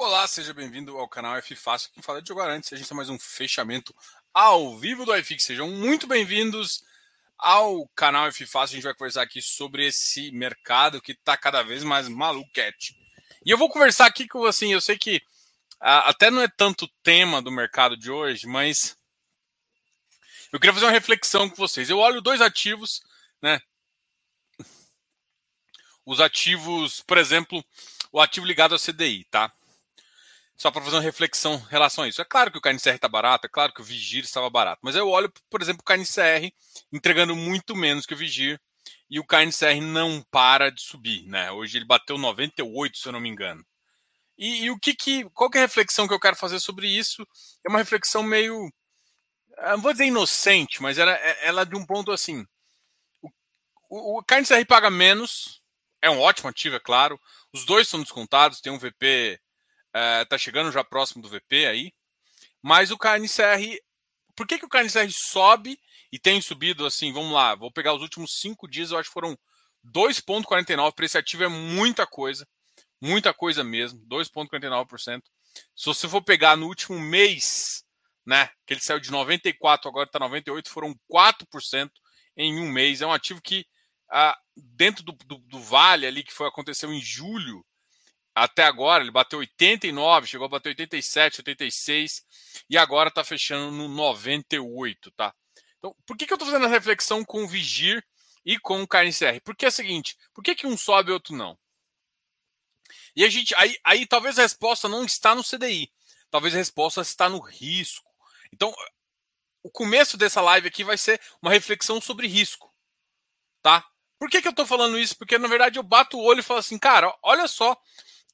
Olá, seja bem-vindo ao canal F Fácil. Quem fala é Diogo Arantes. A gente tem mais um fechamento ao vivo do iFix. Sejam muito bem-vindos ao canal F Fácil. A gente vai conversar aqui sobre esse mercado que está cada vez mais maluquete. E eu vou conversar aqui com assim, eu sei que até não é tanto tema do mercado de hoje, mas eu queria fazer uma reflexão com vocês. Eu olho dois ativos, né? Os ativos, por exemplo, o ativo ligado ao CDI, tá? Só para fazer uma reflexão em relação a isso. É claro que o KNCR está barato, é claro que o Vigir estava barato, mas eu olho, por exemplo, o KNCR entregando muito menos que o Vigir e o KNCR não para de subir, né? Hoje ele bateu 98, se eu não me engano. E, e o que que, qual que é a reflexão que eu quero fazer sobre isso? É uma reflexão meio, não vou dizer inocente, mas ela, é, ela é de um ponto assim. O, o, o KNCR paga menos, é um ótimo ativo, é claro. Os dois são descontados, tem um VP está é, chegando já próximo do VP aí. Mas o KNCR. Por que, que o KNCR sobe e tem subido assim? Vamos lá, vou pegar os últimos cinco dias, eu acho que foram 2,49. Para esse ativo é muita coisa. Muita coisa mesmo. 2,49%. Se você for pegar no último mês, né? Que ele saiu de 94, agora está 98, foram 4% em um mês. É um ativo que, ah, dentro do, do, do, vale ali, que foi aconteceu em julho, até agora, ele bateu 89, chegou a bater 87, 86 e agora está fechando no 98, tá? Então, por que, que eu estou fazendo a reflexão com o Vigir e com o KNCR? Porque é o seguinte, por que, que um sobe e outro não? E a gente, aí, aí talvez a resposta não está no CDI, talvez a resposta está no risco. Então, o começo dessa live aqui vai ser uma reflexão sobre risco, tá? Por que, que eu estou falando isso? Porque, na verdade, eu bato o olho e falo assim, cara, olha só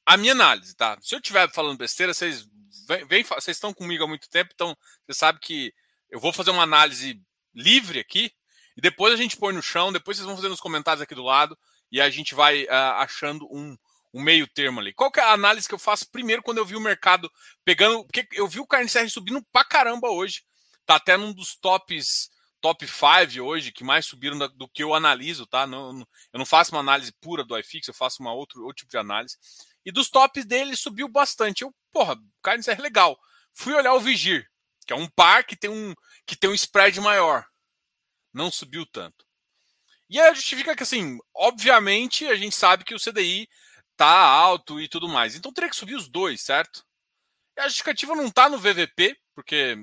a minha análise, tá? Se eu estiver falando besteira, vocês vem, vem, vocês estão comigo há muito tempo, então você sabe que eu vou fazer uma análise livre aqui e depois a gente põe no chão, depois vocês vão fazer nos comentários aqui do lado e a gente vai uh, achando um, um meio termo ali. Qual que é a análise que eu faço primeiro quando eu vi o mercado pegando, porque eu vi o CR subindo pra caramba hoje, tá até num dos tops top 5 hoje que mais subiram do, que eu analiso, tá? Não, eu não faço uma análise pura do iFix, eu faço uma outro, outro tipo de análise. E dos tops dele subiu bastante. Eu, porra, Carnes é legal. Fui olhar o Vigir, que é um par que tem um, que tem um spread maior. Não subiu tanto. E aí justifica que, assim, obviamente a gente sabe que o CDI tá alto e tudo mais. Então teria que subir os dois, certo? E a justificativa não tá no VVP, porque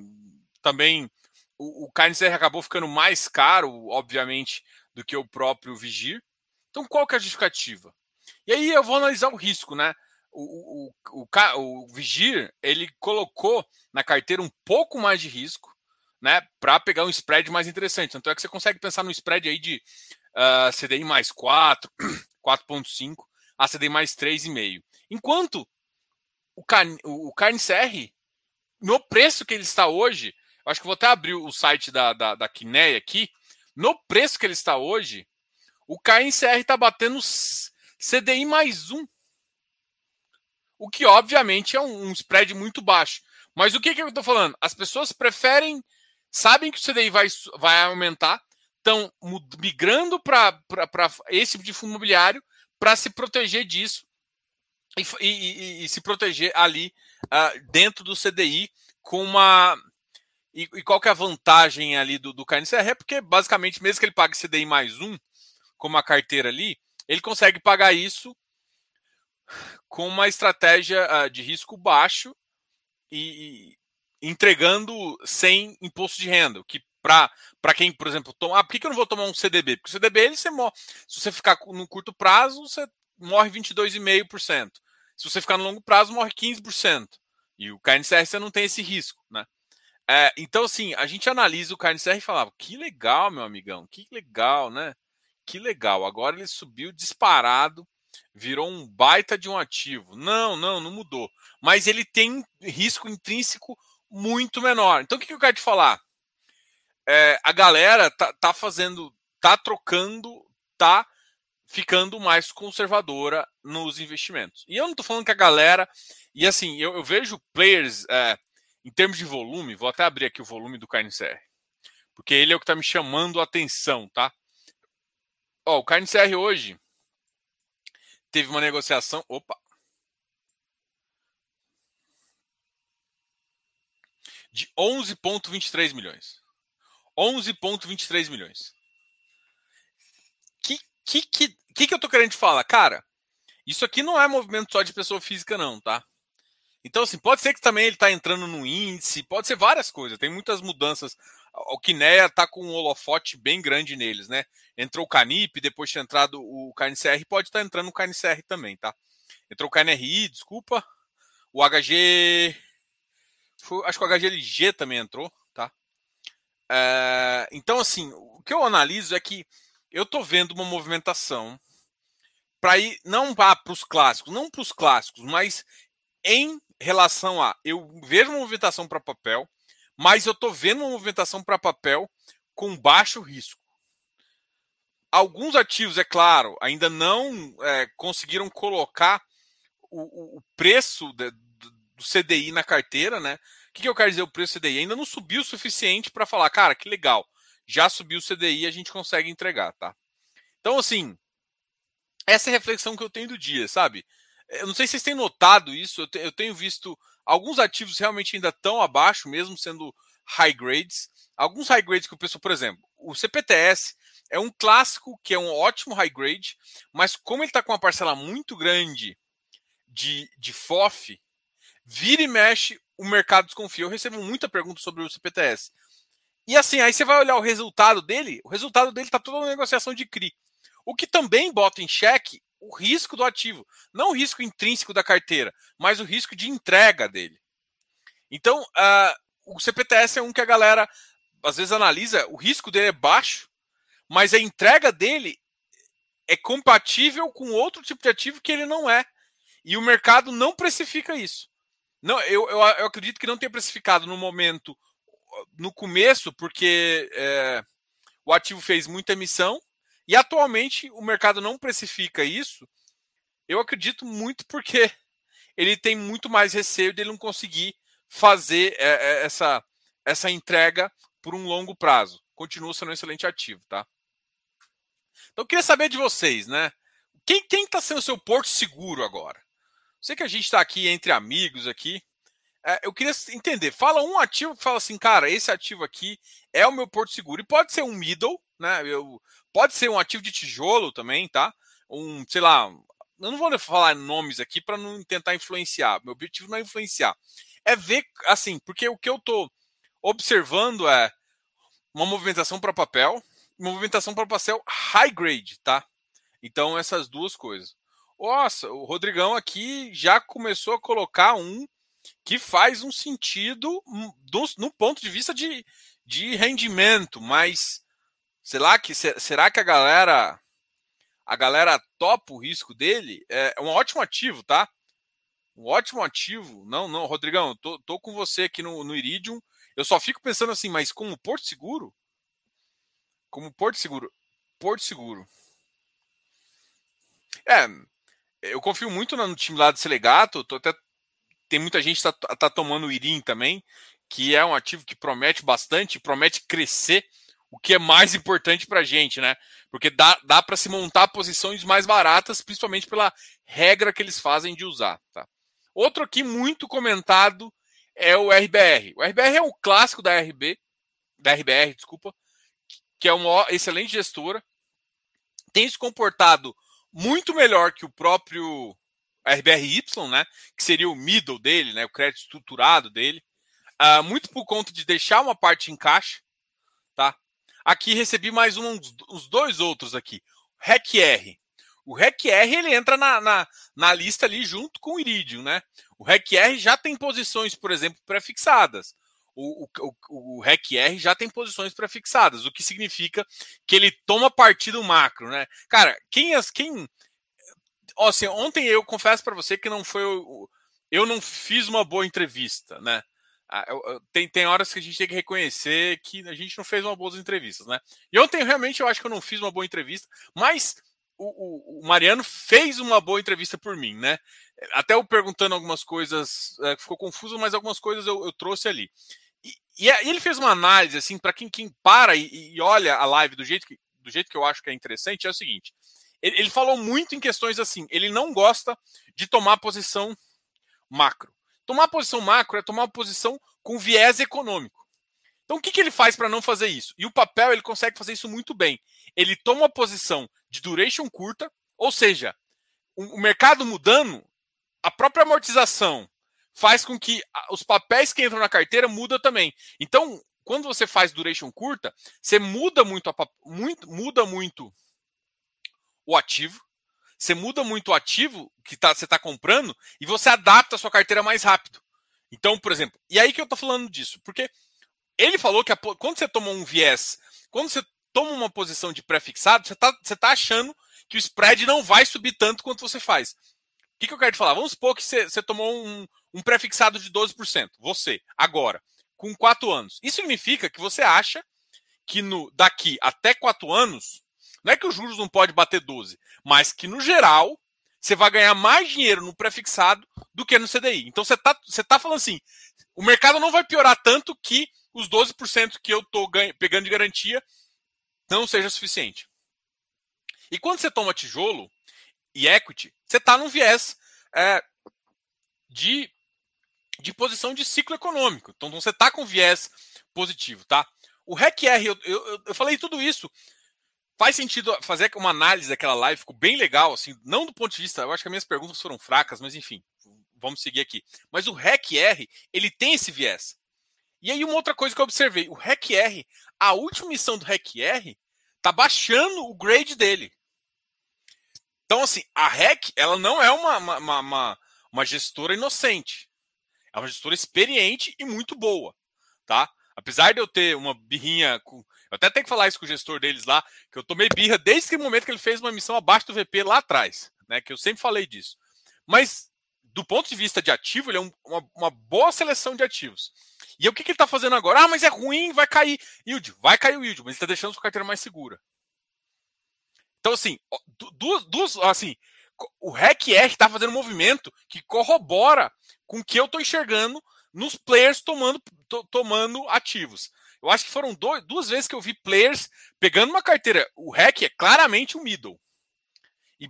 também o, o KNCR acabou ficando mais caro, obviamente, do que o próprio Vigir. Então qual que é a justificativa? E aí eu vou analisar o risco, né? O, o, o, o Vigir, ele colocou na carteira um pouco mais de risco, né? Para pegar um spread mais interessante. Tanto é que você consegue pensar no spread aí de uh, ah, CDI mais 4, 4,5 a CDI mais 3,5. Enquanto o, Carne, o CR, no preço que ele está hoje, acho que vou até abrir o site da, da, da aqui. No preço que ele está hoje, o KNCR está batendo CDI mais um. O que, obviamente, é um, um spread muito baixo. Mas o que, que eu estou falando? As pessoas preferem, sabem que o CDI vai, vai aumentar, estão migrando para esse tipo de fundo imobiliário para se proteger disso e, e, e, e se proteger ali uh, dentro do CDI com uma. E, qual que é a vantagem ali do, do KNCR? É porque, basicamente, mesmo que ele pague CDI mais um, como a carteira ali, ele consegue pagar isso com uma estratégia uh, de risco baixo e, e, entregando sem imposto de renda, que para quem, por exemplo, toma, ah, por que, que eu não vou tomar um CDB? Porque o CDB, ele, você morre, se você ficar no curto prazo, você morre 22,5%. Se você ficar no longo prazo, morre 15%. E o KNCR você não tem esse risco, né? É, então, assim, a gente analisa o KNCR e falava, que legal, meu amigão, que legal, né? Que legal, agora ele subiu disparado, virou um baita de um ativo. Não, não, não mudou. Mas ele tem risco intrínseco muito menor. Então o que, eu quero te falar? É, a galera tá, tá fazendo, tá trocando, tá ficando mais conservadora nos investimentos. E eu não tô falando que a galera. E assim, eu, eu vejo players é, em termos de volume, vou até abrir aqui o volume do KNCR. Porque ele é o que está me chamando a atenção, tá? Ó, o CarneCR hoje teve uma negociação. Opa! De 11,23 milhões. 11,23 milhões. O que, que, que, que eu tô querendo te falar? Cara, isso aqui não é movimento só de pessoa física, não, tá? Então, assim, pode ser que também ele tá entrando no índice, pode ser várias coisas, tem muitas mudanças o Kinea está com um holofote bem grande neles, né? Entrou o Canip, depois de ter entrado o KNCR, pode estar tá entrando o KNCR também, tá? Entrou o KNRI, desculpa. O HG. Acho que o HGLG também entrou, tá? É, então, assim, o que eu analiso é que eu tô vendo uma movimentação para ir não para os clássicos, não para os clássicos, mas em relação a eu vejo uma movimentação para papel, mas eu estou vendo uma movimentação para papel com baixo risco. Alguns ativos, é claro, ainda não é, conseguiram colocar o, o preço de, do CDI na carteira, né? O que, que eu quero dizer o preço do CDI? Ainda não subiu o suficiente para falar, cara, que legal, já subiu o CDI, a gente consegue entregar, tá? Então, assim, essa é a reflexão que eu tenho do dia, sabe? Eu não sei se vocês têm notado isso, eu, tenho visto alguns ativos realmente ainda tão abaixo, mesmo sendo high grades. Alguns high grades que o pessoal, por exemplo, o CPTS é um clássico que é um ótimo high grade, mas como ele está com uma parcela muito grande de, de FOF, vira e mexe, o mercado desconfia. Eu recebo muita pergunta sobre o CPTS. E assim, aí você vai olhar o resultado dele, o resultado dele está toda uma negociação de CRI. O que também bota em xeque o risco do ativo. Não o risco intrínseco da carteira, mas o risco de entrega dele. Então, uh, o CPTS é um que a galera às vezes analisa, o risco dele é baixo, mas a entrega dele é compatível com outro tipo de ativo que ele não é. E o mercado não precifica isso. Não, eu, eu, eu acredito que não tenha precificado no momento, no começo, porque é, o ativo fez muita emissão e atualmente o mercado não precifica isso. Eu acredito muito porque ele tem muito mais receio dele não conseguir fazer é, é, essa, essa entrega por um longo prazo. Continua sendo um excelente ativo, tá? Então eu queria saber de vocês, né? Quem está sendo seu porto seguro agora? Sei que a gente está aqui entre amigos aqui. É, eu queria entender. Fala um ativo que fala assim, cara, esse ativo aqui é o meu porto seguro. E pode ser um middle, né? Eu, pode ser um ativo de tijolo também, tá? Um, sei lá, eu não vou falar nomes aqui para não tentar influenciar. Meu objetivo não é influenciar. É ver, assim, porque o que eu tô observando é uma movimentação para papel, movimentação para papel high grade, tá? Então, essas duas coisas. Nossa, o Rodrigão aqui já começou a colocar um que faz um sentido do, no ponto de vista de, de rendimento, mas Será que, será que a galera a galera topa o risco dele? É, é um ótimo ativo, tá? Um ótimo ativo. Não, não, Rodrigão, tô, tô com você aqui no, no Iridium. Eu só fico pensando assim, mas como Porto Seguro? Como Porto Seguro? Porto Seguro. É, eu confio muito no time lá do Selegato. Tô até, tem muita gente que tá, tá tomando o Irim também, que é um ativo que promete bastante, promete crescer o que é mais importante para a gente, né? Porque dá, dá para se montar posições mais baratas, principalmente pela regra que eles fazem de usar. Tá? Outro aqui muito comentado é o RBR. O RBR é o clássico da RB, da RBR, desculpa, que é uma excelente gestora. Tem se comportado muito melhor que o próprio RBRY, né? Que seria o middle dele, né? O crédito estruturado dele. Uh, muito por conta de deixar uma parte em caixa, tá? Aqui recebi mais um, uns dois outros aqui. REC-R. O REC-R ele entra na, na, na, lista ali junto com o Iridium, né? O REC-R já tem posições, por exemplo, prefixadas. O, o, o, o REC-R já tem posições prefixadas, o que significa que ele toma partido macro, né? Cara, quem as quem assim, ontem eu confesso para você que não foi eu não fiz uma boa entrevista, né? Ah, tem, tem horas que a gente tem que reconhecer que a gente não fez uma boa entrevistas, né? E ontem realmente eu acho que eu não fiz uma boa entrevista, mas o, o, o Mariano fez uma boa entrevista por mim, né? Até eu perguntando algumas coisas, é, ficou confuso, mas algumas coisas eu, eu trouxe ali. E, e, ele fez uma análise, assim, para quem, quem para e, e, olha a live do jeito, que, do jeito que eu acho que é interessante, é o seguinte: ele, ele falou muito em questões assim, ele não gosta de tomar posição macro. Tomar posição macro é tomar posição com viés econômico. Então, o que, que ele faz para não fazer isso? E o papel ele consegue fazer isso muito bem. Ele toma posição de duration curta, ou seja, o mercado mudando, a própria amortização faz com que os papéis que entram na carteira mudam também. Então, quando você faz duration curta, você muda muito, a, muito, muda muito o ativo, você muda muito o ativo que tá, você está comprando e você adapta a sua carteira mais rápido. Então, por exemplo, e aí que eu estou falando disso? Porque ele falou que a, quando você toma um viés, quando você toma uma posição de pré-fixado, você está você tá achando que o spread não vai subir tanto quanto você faz. O que, que eu quero te falar? Vamos supor que você, você tomou um, um pré-fixado de 12%. Você, agora, com 4 anos. Isso significa que você acha que no daqui até 4 anos, não é que os juros não pode bater 12, mas que no geral você vai ganhar mais dinheiro no pré-fixado do que no CDI. Então você está você tá falando assim, o mercado não vai piorar tanto que os 12% que eu estou pegando de garantia não seja suficiente. E quando você toma tijolo e equity, você está num viés é, de, de posição de ciclo econômico. Então você está com viés positivo, tá? O REC-R, eu, eu, eu falei tudo isso. Faz sentido fazer uma análise daquela live, ficou bem legal, assim, não do ponto de vista, eu acho que as minhas perguntas foram fracas, mas enfim, vamos seguir aqui. Mas o REC-R, ele tem esse viés. E aí uma outra coisa que eu observei, o REC-R, a última missão do REC-R tá baixando o grade dele. Então, assim, a REC, ela não é uma, uma, uma, uma gestora inocente. É uma gestora experiente e muito boa, tá? Apesar de eu ter uma birrinha com. Eu até tenho que falar isso com o gestor deles lá, que eu tomei birra desde o momento que ele fez uma missão abaixo do VP lá atrás, né? Que eu sempre falei disso. Mas, do ponto de vista de ativo, ele é um, uma, uma, boa seleção de ativos. E o que, que ele está fazendo agora? Ah, mas é ruim, vai cair. Yield, vai cair o yield, mas ele está deixando sua carteira mais segura. Então, assim, duas, duas assim, o REC-R está fazendo um movimento que corrobora com o que eu estou enxergando nos players tomando, to, tomando ativos. Eu acho que foram dois, duas vezes que eu vi players pegando uma carteira. O REC é claramente um middle. E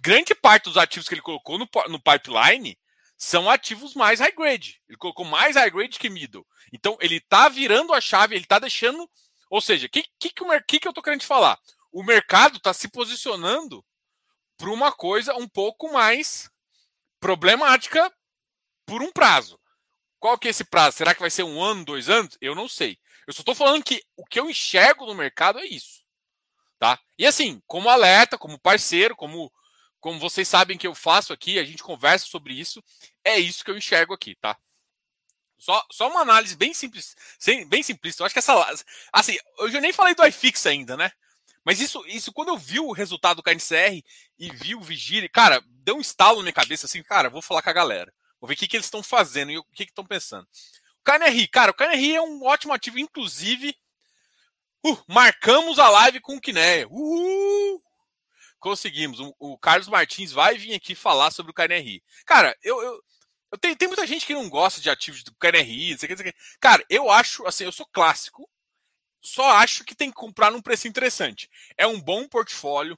grande parte dos ativos que ele colocou no, no pipeline são ativos mais high grade. Ele colocou mais high grade que middle. Então ele está virando a chave, ele está deixando. Ou seja, o que, que, que, que eu estou querendo te falar? o mercado está se posicionando para uma coisa um pouco mais problemática por um prazo. Qual que é esse prazo? Será que vai ser um ano, dois anos? Eu não sei. Eu só estou falando que o que eu enxergo no mercado é isso. Tá? E assim, como alerta, como parceiro, como, como vocês sabem que eu faço aqui, a gente conversa sobre isso, é isso que eu enxergo aqui, tá? Só, só uma análise bem simples, bem simplista. Eu acho que essa. Assim, eu já nem falei do iFix ainda, né? Mas isso, isso quando eu vi o resultado do KNCR e vi o Vigília, cara, deu um estalo na minha cabeça assim, cara, vou falar com a galera. Vou ver o que, que eles estão fazendo e o que estão pensando. KNRI, cara, o KNRI é um ótimo ativo, inclusive. Uh, marcamos a live com o. Uhul! Conseguimos. O, o, Carlos Martins vai vir aqui falar sobre o KNRI. Cara, eu, eu, eu tenho, tem muita gente que não gosta de ativos do KNRI, não sei o que, Cara, eu acho, assim, eu sou clássico só acho que tem que comprar num preço interessante. É um bom portfólio,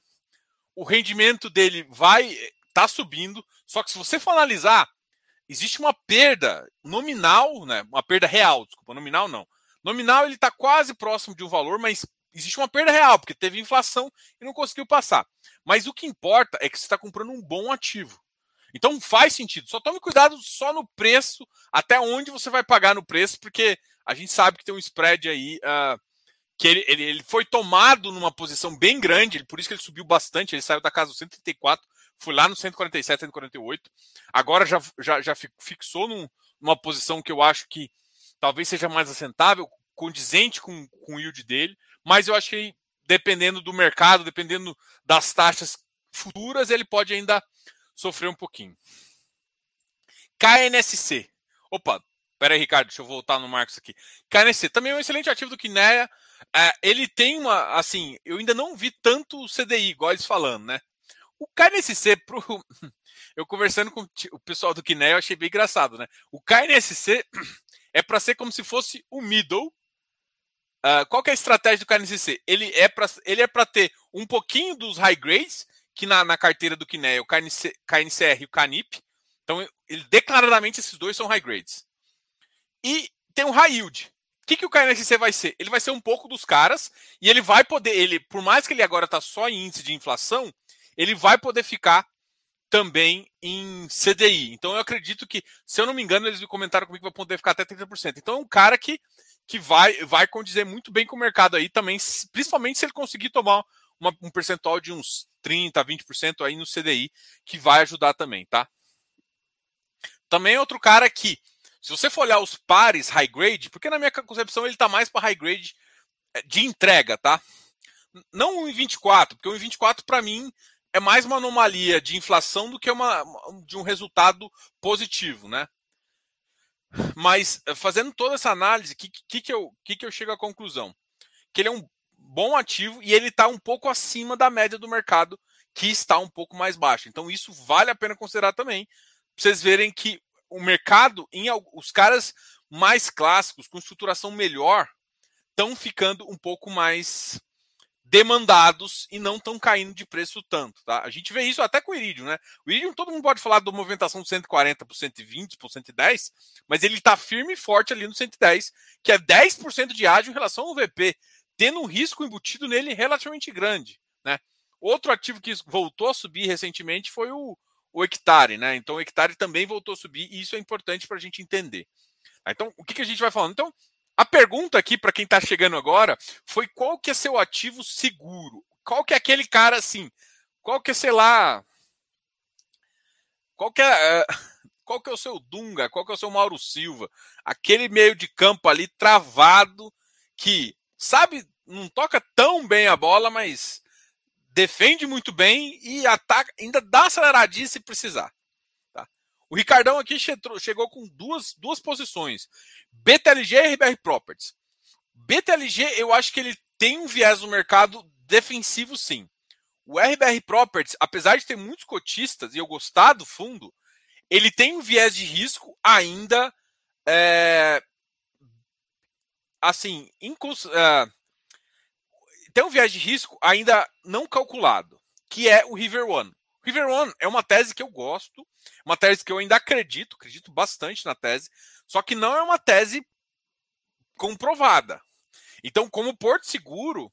o rendimento dele vai tá subindo, só que se você for analisar, existe uma perda nominal, né? Uma perda real, desculpa, nominal não. Nominal ele está quase próximo de um valor, mas existe uma perda real, porque teve inflação e não conseguiu passar. Mas o que importa é que você está comprando um bom ativo. Então faz sentido. Só tome cuidado só no preço, até onde você vai pagar no preço, porque a gente sabe que tem um spread aí uh, que ele, ele, ele, foi tomado numa posição bem grande, por isso que ele subiu bastante, ele saiu da casa do 134, foi lá no 147, 148, agora já, já, já fixou num, numa posição que eu acho que talvez seja mais assentável, condizente com, com o yield dele, mas eu acho que dependendo do mercado, dependendo das taxas futuras, ele pode ainda sofrer um pouquinho. KNSC. Opa, pera aí, Ricardo, deixa eu voltar no Marcos aqui. KNSC também é um excelente ativo do Kinea, é, ele tem uma, assim, eu ainda não vi tanto CDI, igual eles falando, né? O KNSC, pro, eu conversando com o pessoal do Kiné, eu achei bem engraçado, né? O KNSC é para ser como se fosse o middle. Uh, qual que é a estratégia do KNSC? Ele é para ele é para ter um pouquinho dos high grades, que na, na carteira do Kiné é o KNC, KNCR e o CANIP, Então, ele, declaradamente, esses dois são high grades. E tem um high yield. O que, que o KNSC vai ser? Ele vai ser um pouco dos caras e ele vai poder, ele, por mais que ele agora está só em índice de inflação, ele vai poder ficar também em CDI. Então eu acredito que, se eu não me engano, eles me comentaram comigo que vai poder ficar até 30%. Então é um cara que, que vai, vai condizer muito bem com o mercado aí também, principalmente se ele conseguir tomar uma, um percentual de uns 30%, 20% aí no CDI, que vai ajudar também, tá? Também é outro cara que, se você for olhar os pares high grade, porque na minha concepção ele está mais para high grade eh, de entrega, tá? Não o 24, porque o 24 para mim é mais uma anomalia de inflação do que uma, de um resultado positivo, né? Mas eh, fazendo toda essa análise, o que, que, que, eu, que, que eu chego à conclusão? Que ele é um bom ativo e ele está um pouco acima da média do mercado, que está um pouco mais baixo. Então, isso vale a pena considerar também, para vocês verem que o mercado, em os caras mais clássicos, com estruturação melhor, estão ficando um pouco mais demandados e não estão caindo de preço tanto, tá? A gente vê isso até com o Iridium, né? O Iridium, todo mundo pode falar da movimentação de 140 por 120 por 110, mas ele está firme e forte ali no 110, que é 10% de ágio em relação ao VP tendo um risco embutido nele relativamente grande. Né? Outro ativo que voltou a subir recentemente foi o, o hectare, né? Então o hectare também voltou a subir e isso é importante para a gente entender. Então, o que, que a gente vai falando? Então, a pergunta aqui para quem está chegando agora foi qual que é seu ativo seguro? Qual que é aquele cara assim? Qual que é, sei lá, qual que é, qual que é o seu Dunga? Qual que é o seu Mauro Silva? Aquele meio de campo ali travado que sabe, não toca tão bem a bola, mas defende muito bem e ataca, ainda dá aceleradinha se precisar. O Ricardão aqui chegou com duas, duas posições: BTLG e RBR Properties. BTLG, eu acho que ele tem um viés no mercado defensivo, sim. O RBR Properties, apesar de ter muitos cotistas e eu gostar do fundo, ele tem um viés de risco ainda é, assim, uh, tem um viés de risco ainda não calculado, que é o River One. River One é uma tese que eu gosto, uma tese que eu ainda acredito, acredito bastante na tese, só que não é uma tese comprovada. Então, como Porto Seguro,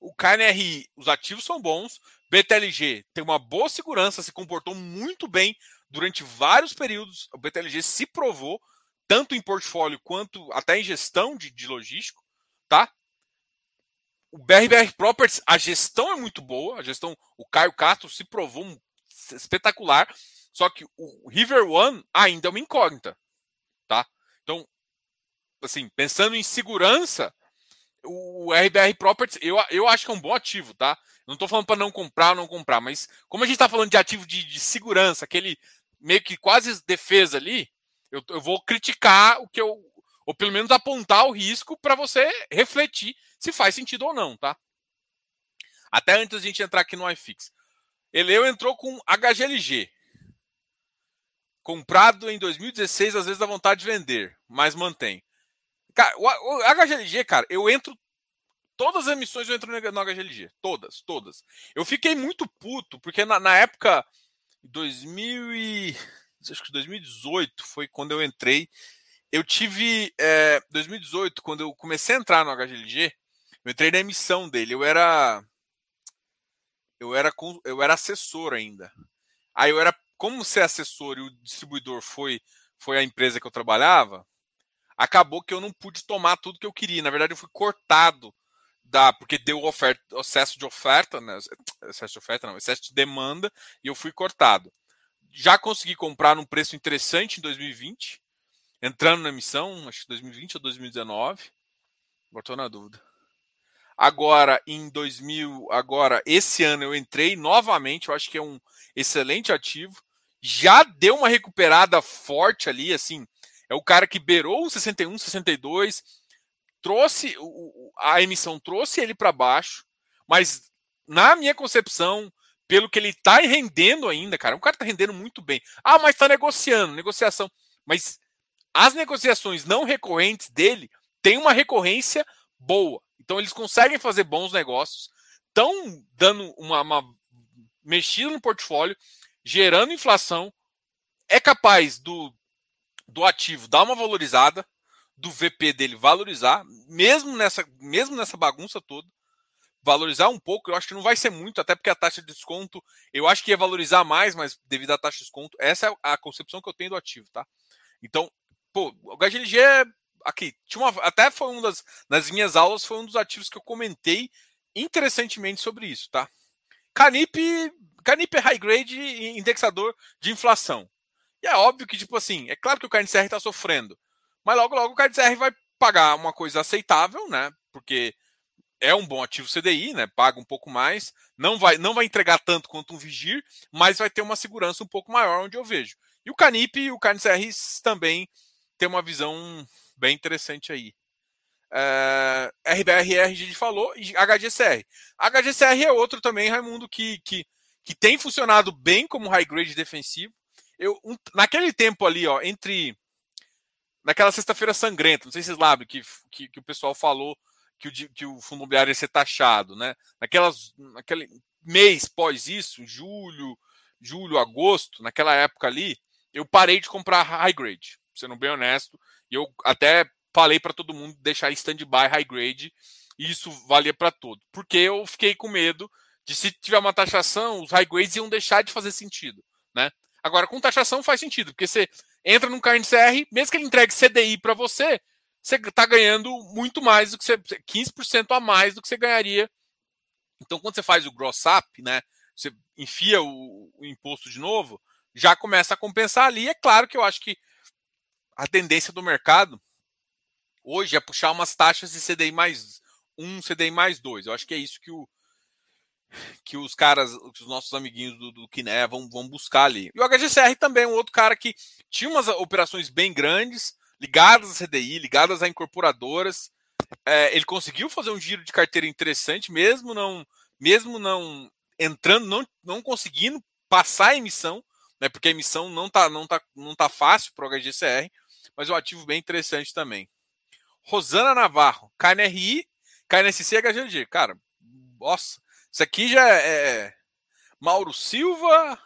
o KNRI, os ativos são bons, BTLG tem uma boa segurança, se comportou muito bem durante vários períodos. O BTLG se provou tanto em portfólio quanto até em gestão de, de logístico, tá? O BRBR Properties, a gestão é muito boa, a gestão, o Caio Castro se provou um, espetacular, só que o River One ainda é uma incógnita, tá? Então, assim, pensando em segurança, o RBR Properties, eu, eu acho que é um bom ativo, tá? Não estou falando para não comprar ou não comprar, mas como a gente está falando de ativo de, de segurança, aquele meio que quase defesa ali, eu, eu vou criticar o que eu. Ou pelo menos apontar o risco para você refletir se faz sentido ou não, tá? Até antes da gente entrar aqui no iFix. Eleu entrou com HGLG. Comprado em 2016, às vezes dá vontade de vender, mas mantém. Cara, o HGLG, cara, eu entro. Todas as emissões eu entro no HGLG. Todas, todas. Eu fiquei muito puto, porque na, na época. 2000 e acho que 2018 foi quando eu entrei. Eu tive. É, 2018, quando eu comecei a entrar no HGLG, eu entrei na emissão dele. Eu era. Eu era, eu era assessor ainda. Aí eu era. Como ser assessor e o distribuidor foi, foi a empresa que eu trabalhava, acabou que eu não pude tomar tudo que eu queria. Na verdade, eu fui cortado da. Porque deu oferta, excesso de oferta, né? Excesso de oferta, não, excesso de demanda, e eu fui cortado já consegui comprar num preço interessante em 2020, entrando na emissão, acho que 2020 ou 2019. Agora estou na dúvida. Agora, em 2000, agora, esse ano eu entrei novamente, eu acho que é um excelente ativo. Já deu uma recuperada forte ali, assim. É o cara que beirou o 61, 62, trouxe a emissão trouxe ele para baixo, mas na minha concepção, pelo que ele está rendendo ainda, cara. O cara está rendendo muito bem. Ah, mas está negociando, negociação. Mas as negociações não recorrentes dele têm uma recorrência boa. Então eles conseguem fazer bons negócios, estão dando uma, uma mexida no portfólio, gerando inflação. é capaz do, do ativo dar uma valorizada, do VP dele valorizar, mesmo nessa, mesmo nessa bagunça toda, valorizar um pouco, eu acho que não vai ser muito, até porque a taxa de desconto, eu acho que ia valorizar mais, mas devido à taxa de desconto, essa é a concepção que eu tenho do ativo, tá? Então, pô, o HGLG é aqui, tinha uma, até foi um das nas minhas aulas foi um dos ativos que eu comentei interessantemente sobre isso, tá? Canip, Canip é high grade indexador de inflação. E é óbvio que tipo assim, é claro que o KNCR está sofrendo, mas logo logo o KNCR vai pagar uma coisa aceitável, né? Porque é um bom ativo CDI, né? Paga um pouco mais, não vai não vai entregar tanto quanto um Vigir, mas vai ter uma segurança um pouco maior onde eu vejo. E o Canip e o KNCR também tem uma visão bem interessante aí. É, a gente falou e HGCR. HGCR é outro também, Raimundo, que, que, que tem funcionado bem como high grade defensivo. Eu, um, naquele tempo ali, ó, entre naquela sexta-feira sangrenta, não sei se vocês lembram que, que, que, o pessoal falou que o, que o fundo imobiliário ia ser taxado, né? Naquelas, naquele mês pós isso, julho, julho, agosto, naquela época ali, eu parei de comprar high grade, sendo bem honesto, e eu até falei para todo mundo deixar stand-by high grade, e isso valia para todo. Porque eu fiquei com medo de se tiver uma taxação, os high grades iam deixar de fazer sentido, né? Agora, com taxação faz sentido, porque você entra num KNCR, mesmo que ele entregue CDI para você, você está ganhando muito mais do que você. 15% a mais do que você ganharia. Então, quando você faz o gross up, né? Você enfia o, o imposto de novo, já começa a compensar ali. É claro que eu acho que a tendência do mercado hoje é puxar umas taxas de CDI mais um, CDI mais dois. Eu acho que é isso que o que os caras, os nossos amiguinhos do, do Kiné vão, vão buscar ali. E o HGCR também é um outro cara que tinha umas operações bem grandes, ligadas à CDI, ligadas a incorporadoras. É, ele conseguiu fazer um giro de carteira interessante, mesmo não, mesmo não entrando, não, não conseguindo passar a emissão, né, porque a emissão não tá, não tá, não tá fácil para o HGCR, mas é um ativo bem interessante também. Rosana Navarro, KNRI, KNSC e HGLG. Cara, nossa, isso aqui já é, é Mauro Silva,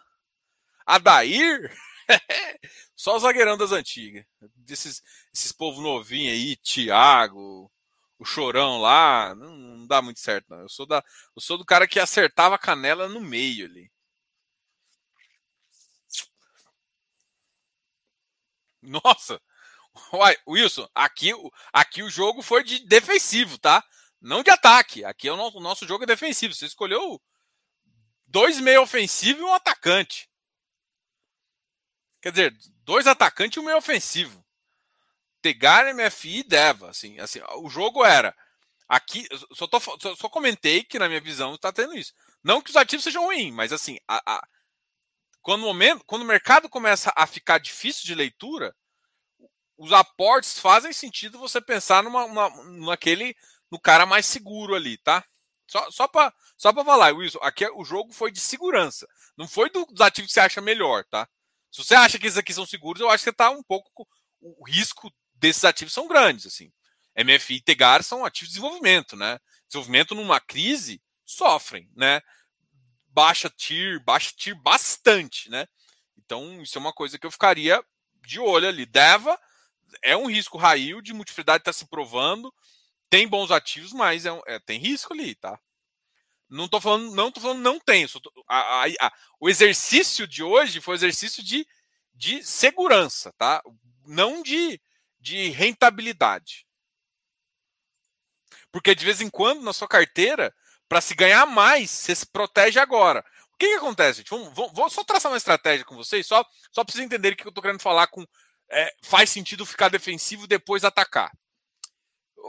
Adair, só zagueirão das antigas. Desses, esses povo novinho aí, Thiago, o Chorão lá, não, não, dá muito certo, não. Eu sou, da, eu sou do cara que acertava a canela no meio ali. Nossa! Uai, Wilson, aqui, aqui o jogo foi de defensivo, tá? Não de ataque. Aqui é o nosso, o nosso jogo é defensivo. Você escolheu dois meio ofensivo e um atacante. Quer dizer, dois atacantes e um meio ofensivo. Tegar, MFI e Deva. Assim, assim, o jogo era. Aqui, só, tô, só, só comentei que na minha visão está tendo isso. Não que os ativos sejam ruins, mas assim, a, a, quando, o momento, quando o mercado começa a ficar difícil de leitura, os aportes fazem sentido você pensar numa, numa, naquele no cara mais seguro ali, tá? Só, só para só falar, Wilson, aqui o jogo foi de segurança. Não foi dos ativos que você acha melhor, tá? Se você acha que esses aqui são seguros, eu acho que tá um pouco. O risco desses ativos são grandes, assim. MFI e Tegar são ativos de desenvolvimento, né? Desenvolvimento numa crise sofrem, né? Baixa TIR, baixa TIR bastante, né? Então, isso é uma coisa que eu ficaria de olho ali. Deva é um risco raio de multiplicidade está se provando, tem bons ativos, mas é, é, tem risco ali, tá? Não tô falando, não tô falando, não tem. Tô, a, a, a, o exercício de hoje foi um exercício de, de segurança, tá? Não de, de rentabilidade. Porque de vez em quando na sua carteira, para se ganhar mais, você se protege agora. O que, que acontece, gente? Vamos, vou só traçar uma estratégia com vocês, só, só para vocês entenderem o que eu estou querendo falar com é, faz sentido ficar defensivo depois atacar.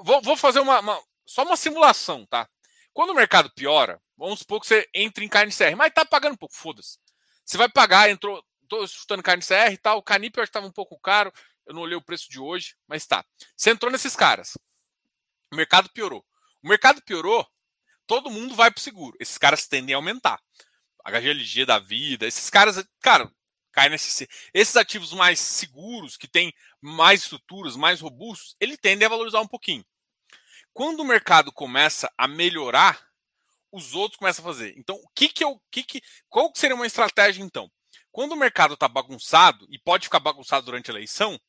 Vou, vou fazer uma, uma, só uma simulação, tá? Quando o mercado piora, vamos supor que você entra em carne CR, mas tá pagando um pouco, foda-se. Você vai pagar, entrou, tô chutando carne CR e tal, o Canip eu estava um pouco caro, eu não olhei o preço de hoje, mas tá. Você entrou nesses caras. O mercado piorou. O mercado piorou, todo mundo vai pro seguro. Esses caras tendem a aumentar. HGLG da vida, esses caras, cara, Esses ativos mais seguros, que têm mais estruturas, mais robustos, ele tende a valorizar um pouquinho. Quando o mercado começa a melhorar, os outros começam a fazer. Então, o que que eu, que que, qual seria uma estratégia então? Quando o mercado está bagunçado, e pode ficar bagunçado durante a eleição,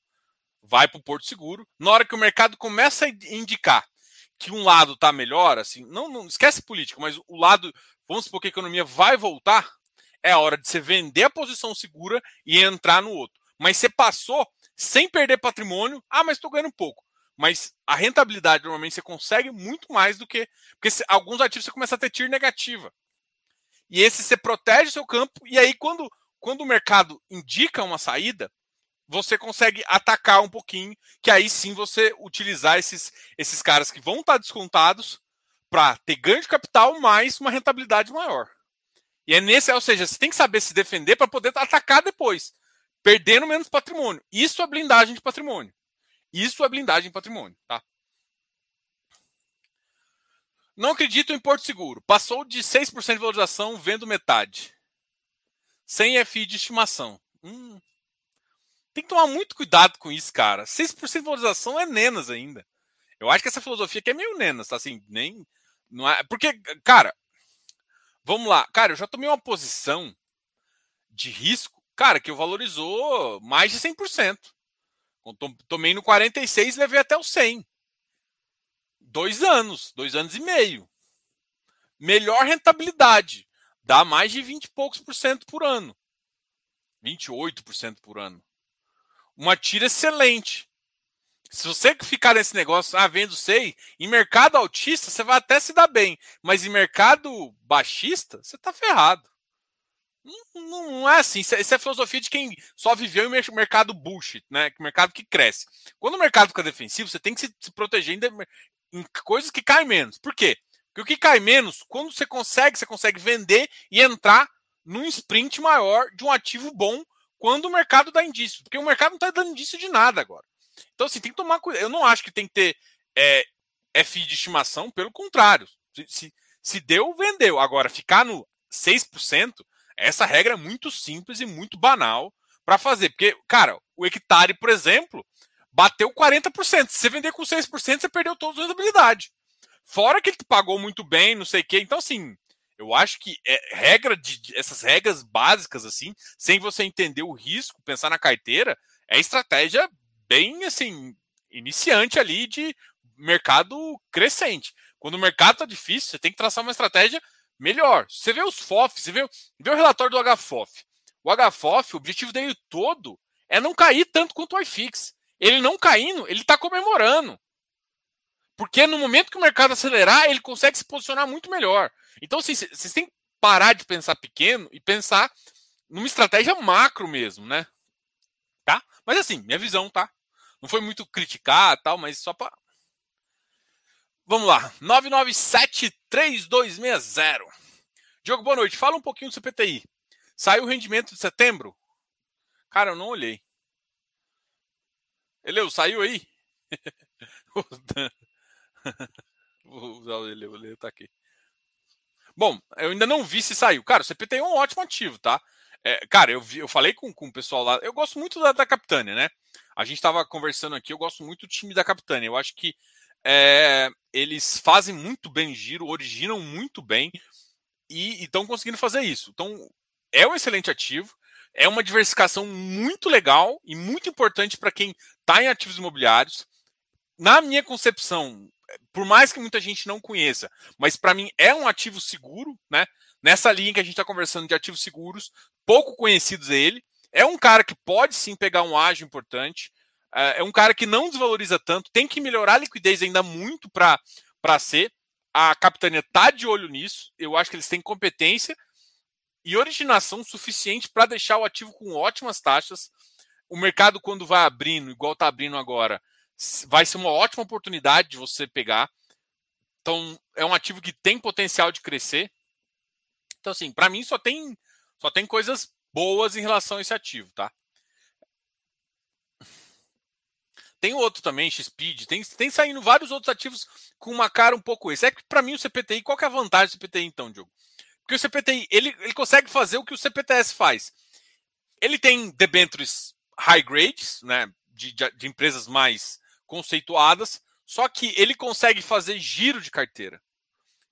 vai para o Porto Seguro. Na hora que o mercado começa a indicar que um lado está melhor, assim, não, não esquece política, mas o lado, vamos supor que a economia vai voltar, é a hora de você vender a posição segura e entrar no outro. Mas você passou sem perder patrimônio, ah, mas estou ganhando pouco. Mas a rentabilidade normalmente você consegue muito mais do que. Porque se, alguns ativos você começa a ter TIR negativa. E esse você protege o seu campo, e aí quando, quando o mercado indica uma saída, você consegue atacar um pouquinho, que aí sim você utilizar esses, esses caras que vão estar descontados para ter ganho de capital mais uma rentabilidade maior. E é nesse, ou seja, você tem que saber se defender para poder atacar depois, perdendo menos patrimônio. Isso é blindagem de patrimônio. Isso é blindagem de patrimônio, tá? Não acredito em Porto Seguro. Passou de 6% de valorização, vendo metade. Sem FI de estimação. Hum, tem que tomar muito cuidado com isso, cara. 6% de valorização é nenas ainda. Eu acho que essa filosofia aqui é meio nenas, tá? Assim, nem. Não é, porque, cara, vamos lá. Cara, eu já tomei uma posição de risco, cara, que eu valorizou mais de 100%. Tomei no 46 e levei até o 100. Dois anos, dois anos e meio. Melhor rentabilidade. Dá mais de 20 e poucos por cento por ano. 28% por ano uma tira excelente. Se você ficar nesse negócio, ah, vendo sei, em mercado altista você vai até se dar bem, mas em mercado baixista você tá ferrado. Não, não é assim. Isso é, isso é, filosofia de quem só viveu em mercado bullshit, né? Mercado que cresce. Quando o mercado fica defensivo, você tem que se, se proteger em, em coisas que caem menos. Por quê? Porque o que cai menos, quando você consegue, você consegue vender e entrar num sprint maior de um ativo bom quando o mercado dá indício, porque o mercado não está dando indício de nada agora. Então, assim, tem que tomar cuidado. Eu não acho que tem que ter é, FI de estimação, pelo contrário. Se, se, se deu, vendeu. Agora, ficar no 6%, essa regra é muito simples e muito banal para fazer. Porque, cara, o hectare, por exemplo, bateu 40%. Se você vender com 6%, você perdeu toda a rentabilidade. Fora que ele pagou muito bem, não sei o quê. Então, assim, eu acho que é, regra de essas regras básicas assim, sem você entender o risco, pensar na carteira, é estratégia bem assim iniciante ali de mercado crescente. Quando o mercado está difícil, você tem que traçar uma estratégia melhor. Você vê os FOF, você vê, vê o relatório do HFOF. O HFOF, o objetivo dele todo é não cair tanto quanto o iFix. Ele não caindo, ele está comemorando. Porque no momento que o mercado acelerar, ele consegue se posicionar muito melhor. Então, assim, vocês têm que parar de pensar pequeno e pensar numa estratégia macro mesmo, né? Tá? Mas assim, minha visão, tá? Não foi muito criticar tal, mas só para. Vamos lá. 997-3260. Diogo, boa noite. Fala um pouquinho do CPTI. Saiu o rendimento de setembro? Cara, eu não olhei. Eleu, saiu aí? Vou usar o Eleu, o Eleu tá aqui. Bom, eu ainda não vi se saiu. Cara, o CPTI é um ótimo ativo, tá? É, cara, eu, vi, eu falei com, com o pessoal lá. Eu gosto muito da, da Capitânia, né? A gente estava conversando aqui, eu gosto muito do time da Capitânia. Eu acho que é, eles fazem muito bem giro, originam muito bem e estão conseguindo fazer isso. Então, é um excelente ativo, é uma diversificação muito legal e muito importante para quem está em ativos imobiliários. Na minha concepção, por mais que muita gente não conheça, mas para mim é um ativo seguro, né? Nessa linha que a gente está conversando de ativos seguros, pouco conhecidos ele. É um cara que pode sim pegar um ágio importante. É, é um cara que não desvaloriza tanto, tem que melhorar a liquidez ainda muito para ser. A capitania está de olho nisso. Eu acho que eles têm competência e originação suficiente para deixar o ativo com ótimas taxas. O mercado, quando vai abrindo, igual está abrindo agora, vai ser uma ótima oportunidade de você pegar. Então, é um ativo que tem potencial de crescer. Então, assim, para mim só tem só tem coisas boas em relação a esse ativo, tá? Tem outro também, XPeed, tem, tem saindo vários outros ativos com uma cara um pouco esse. É que para mim o CPTI, qual que é a vantagem do CPTI então, Diogo? Porque o CPTI, ele, ele consegue fazer o que o CPTS faz. Ele tem debentures high grades, né, de, de, de empresas mais conceituadas, só que ele consegue fazer giro de carteira.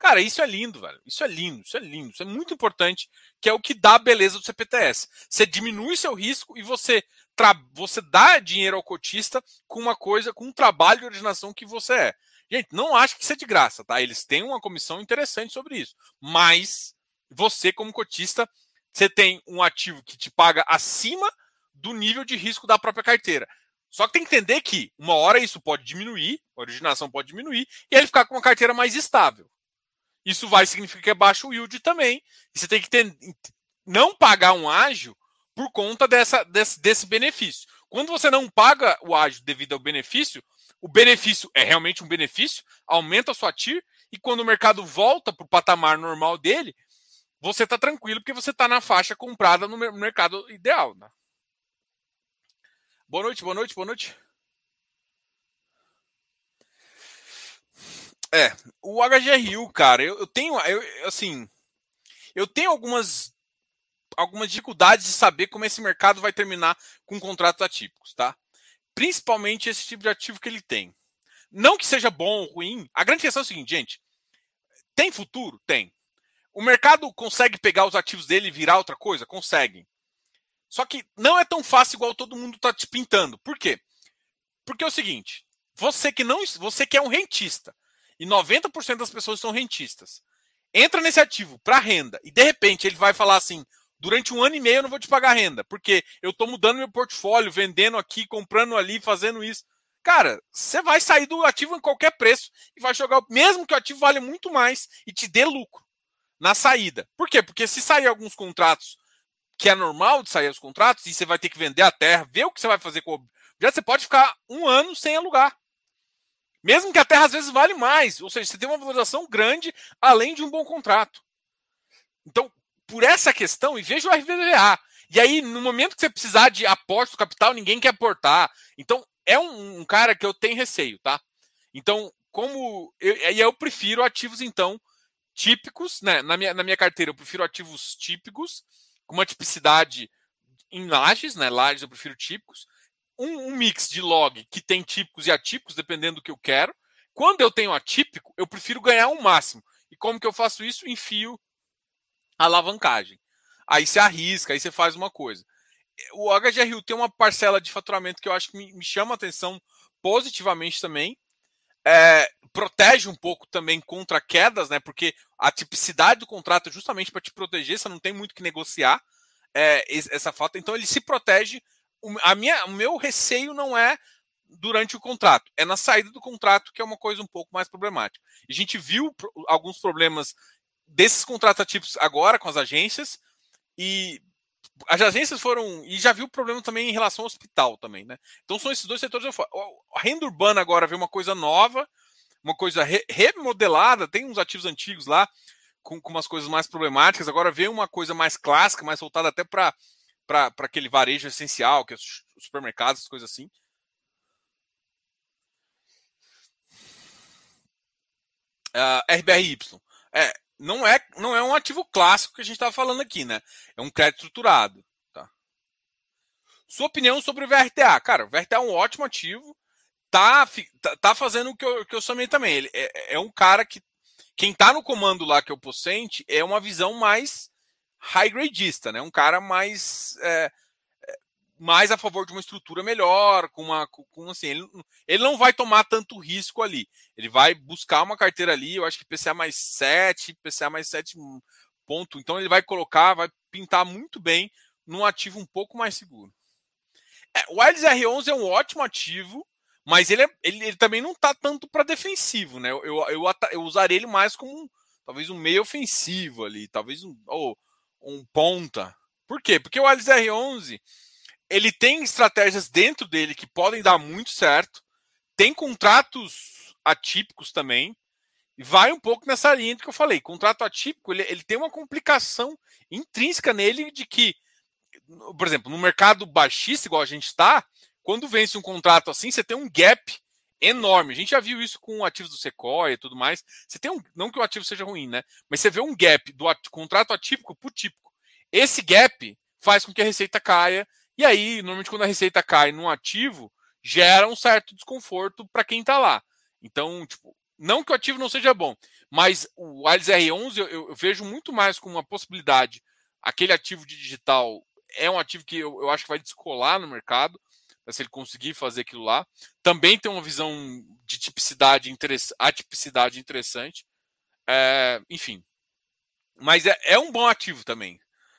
Cara, isso é lindo, velho. Isso é lindo, isso é lindo, isso é muito importante, que é o que dá a beleza do CPTS. Você diminui seu risco e você, você dá dinheiro ao cotista com uma coisa, com um trabalho de originação que você é. Gente, não acho que isso é de graça, tá? Eles têm uma comissão interessante sobre isso. Mas você, como cotista, você tem um ativo que te paga acima do nível de risco da própria carteira. Só que tem que entender que uma hora isso pode diminuir, a originação pode diminuir, e ele ficar com uma carteira mais estável. Isso vai significar que é baixo yield também. E você tem que ter, não pagar um ágio por conta dessa, desse, desse benefício. Quando você não paga o ágio devido ao benefício, o benefício é realmente um benefício, aumenta a sua TIR, e quando o mercado volta para o patamar normal dele, você está tranquilo porque você está na faixa comprada no mercado ideal. Né? Boa noite, boa noite, boa noite. É, o HGRU, cara, eu, eu tenho, eu, assim, eu tenho algumas algumas dificuldades de saber como esse mercado vai terminar com contratos atípicos, tá? Principalmente esse tipo de ativo que ele tem. Não que seja bom ou ruim. A grande questão é o seguinte, gente. Tem futuro? Tem. O mercado consegue pegar os ativos dele e virar outra coisa? Consegue. Só que não é tão fácil igual todo mundo está te pintando. Por quê? Porque é o seguinte: você que não, você que é um rentista, e 90% das pessoas são rentistas. Entra nesse ativo para renda e de repente ele vai falar assim: durante um ano e meio eu não vou te pagar renda, porque eu estou mudando meu portfólio, vendendo aqui, comprando ali, fazendo isso. Cara, você vai sair do ativo em qualquer preço e vai jogar, mesmo que o ativo vale muito mais e te dê lucro na saída. Por quê? Porque se sair alguns contratos, que é normal de sair os contratos, e você vai ter que vender a terra, ver o que você vai fazer com o. Já você pode ficar um ano sem alugar. Mesmo que a terra às vezes vale mais, ou seja, você tem uma valorização grande além de um bom contrato. Então, por essa questão, e veja o RVVA. E aí, no momento que você precisar de aporte do capital, ninguém quer aportar. Então, é um, um cara que eu tenho receio, tá? Então, como. Eu, eu prefiro ativos, então, típicos, né? Na minha, na minha carteira, eu prefiro ativos típicos, com uma tipicidade em lajes, né? Lajes eu prefiro típicos um, um mix de log que tem típicos e atípicos, dependendo do que eu quero. Quando eu tenho atípico, eu prefiro ganhar um máximo. E como que eu faço isso? Enfio a alavancagem. Aí você arrisca, aí você faz uma coisa. O HGRU tem uma parcela de faturamento que eu acho que me, me chama a atenção positivamente também. É, protege um pouco também contra quedas, né? Porque a tipicidade do contrato é justamente para te proteger, você não tem muito que negociar é, essa falta. Então ele se protege a minha, o meu receio não é durante o contrato, é na saída do contrato que é uma coisa um pouco mais problemática. A gente viu alguns problemas desses contratativos agora com as agências e as agências foram e já viu problema também em relação ao hospital também, né? Então são esses dois setores. A renda urbana agora vê uma coisa nova, uma coisa re remodelada. Tem uns ativos antigos lá com, com umas coisas mais problemáticas. Agora vê uma coisa mais clássica, mais voltada até para para aquele varejo essencial, que é os supermercados, coisas assim. Uh, ah, RBRY. É, não, é, não é um ativo clássico que a gente estava falando aqui, né? É um crédito estruturado. Tá? Sua opinião sobre o VRTA. Cara, o VRTA é um ótimo ativo. Tá, tá, tá fazendo o que eu, que eu chamei também. Ele é, é um cara que. Quem está no comando lá, que é o Pocente, é uma visão mais high gradista, né? Um cara mais é, é, mais a favor de uma estrutura melhor, com uma com assim, ele, ele não vai tomar tanto risco ali. Ele vai buscar uma carteira ali, eu acho que PCA mais 7, PCA mais 7 ponto. Então ele vai colocar, vai pintar muito bem num ativo um pouco mais seguro. É, o Wiles R11 é um ótimo ativo, mas ele, é, ele, ele também não está tanto para defensivo, né? Eu, eu, eu, eu usaria ele mais como talvez um meio ofensivo ali, talvez um. Ou, um ponta. Por quê? Porque o Alice R11 ele tem estratégias dentro dele que podem dar muito certo, tem contratos atípicos também, e vai um pouco nessa linha que eu falei. Contrato atípico, ele, ele tem uma complicação intrínseca nele de que, por exemplo, no mercado baixista, igual a gente está, quando vence um contrato assim, você tem um gap enorme. A gente já viu isso com ativos do Sequoia e tudo mais. Você tem um, não que o ativo seja ruim, né? Mas você vê um gap do at, contrato atípico o típico. Esse gap faz com que a receita caia. E aí, normalmente, quando a receita cai num ativo, gera um certo desconforto para quem está lá. Então, tipo, Não que o ativo não seja bom, mas o Alice R11 eu, eu, vejo muito mais como uma possibilidade. Aquele ativo de digital é um ativo que eu, eu acho que vai descolar no mercado, se ele conseguir fazer aquilo lá. Também tem uma visão de tipicidade, atipicidade interessante. É, enfim. Mas é, é, um bom ativo também.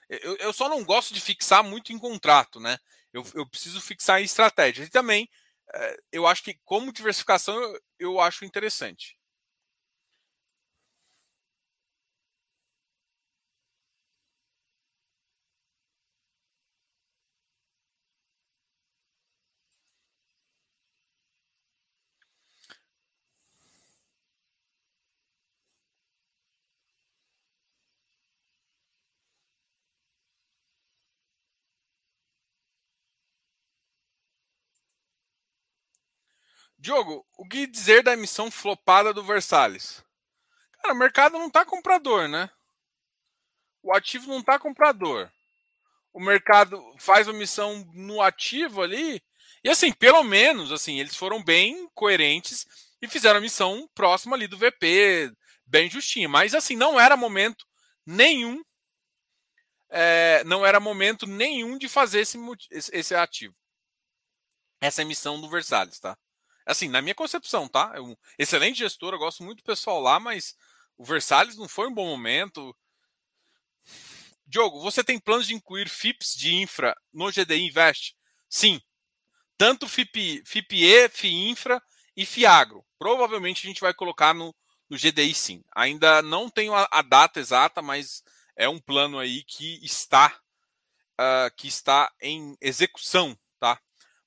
Eu, eu, só não gosto de fixar muito em contrato, né? Eu, eu preciso fixar em estratégia. E também é, eu acho que como diversificação eu, eu acho interessante. Diogo, o que dizer da emissão flopada do Versalhes? Cara, o mercado não tá comprador, né? O ativo não tá comprador. O mercado faz uma emissão no ativo ali. E assim, pelo menos, assim, eles foram bem coerentes e fizeram a missão próxima ali do VP, bem justinha. Mas assim, não era momento nenhum. É, não era momento nenhum de fazer esse, esse ativo. Essa emissão do Versalhes, tá? Assim, na minha concepção, tá? É um excelente gestor, eu gosto muito do pessoal lá, mas o Versalhes não foi um bom momento. Diogo, você tem planos de incluir FIPS de infra no GDI Invest? Sim. Tanto FIP, FIPE, FIINFRA e FIAGRO. Provavelmente a gente vai colocar no, no GDI sim. Ainda não tenho a, a, data exata, mas é um plano aí que está, uh, que está em execução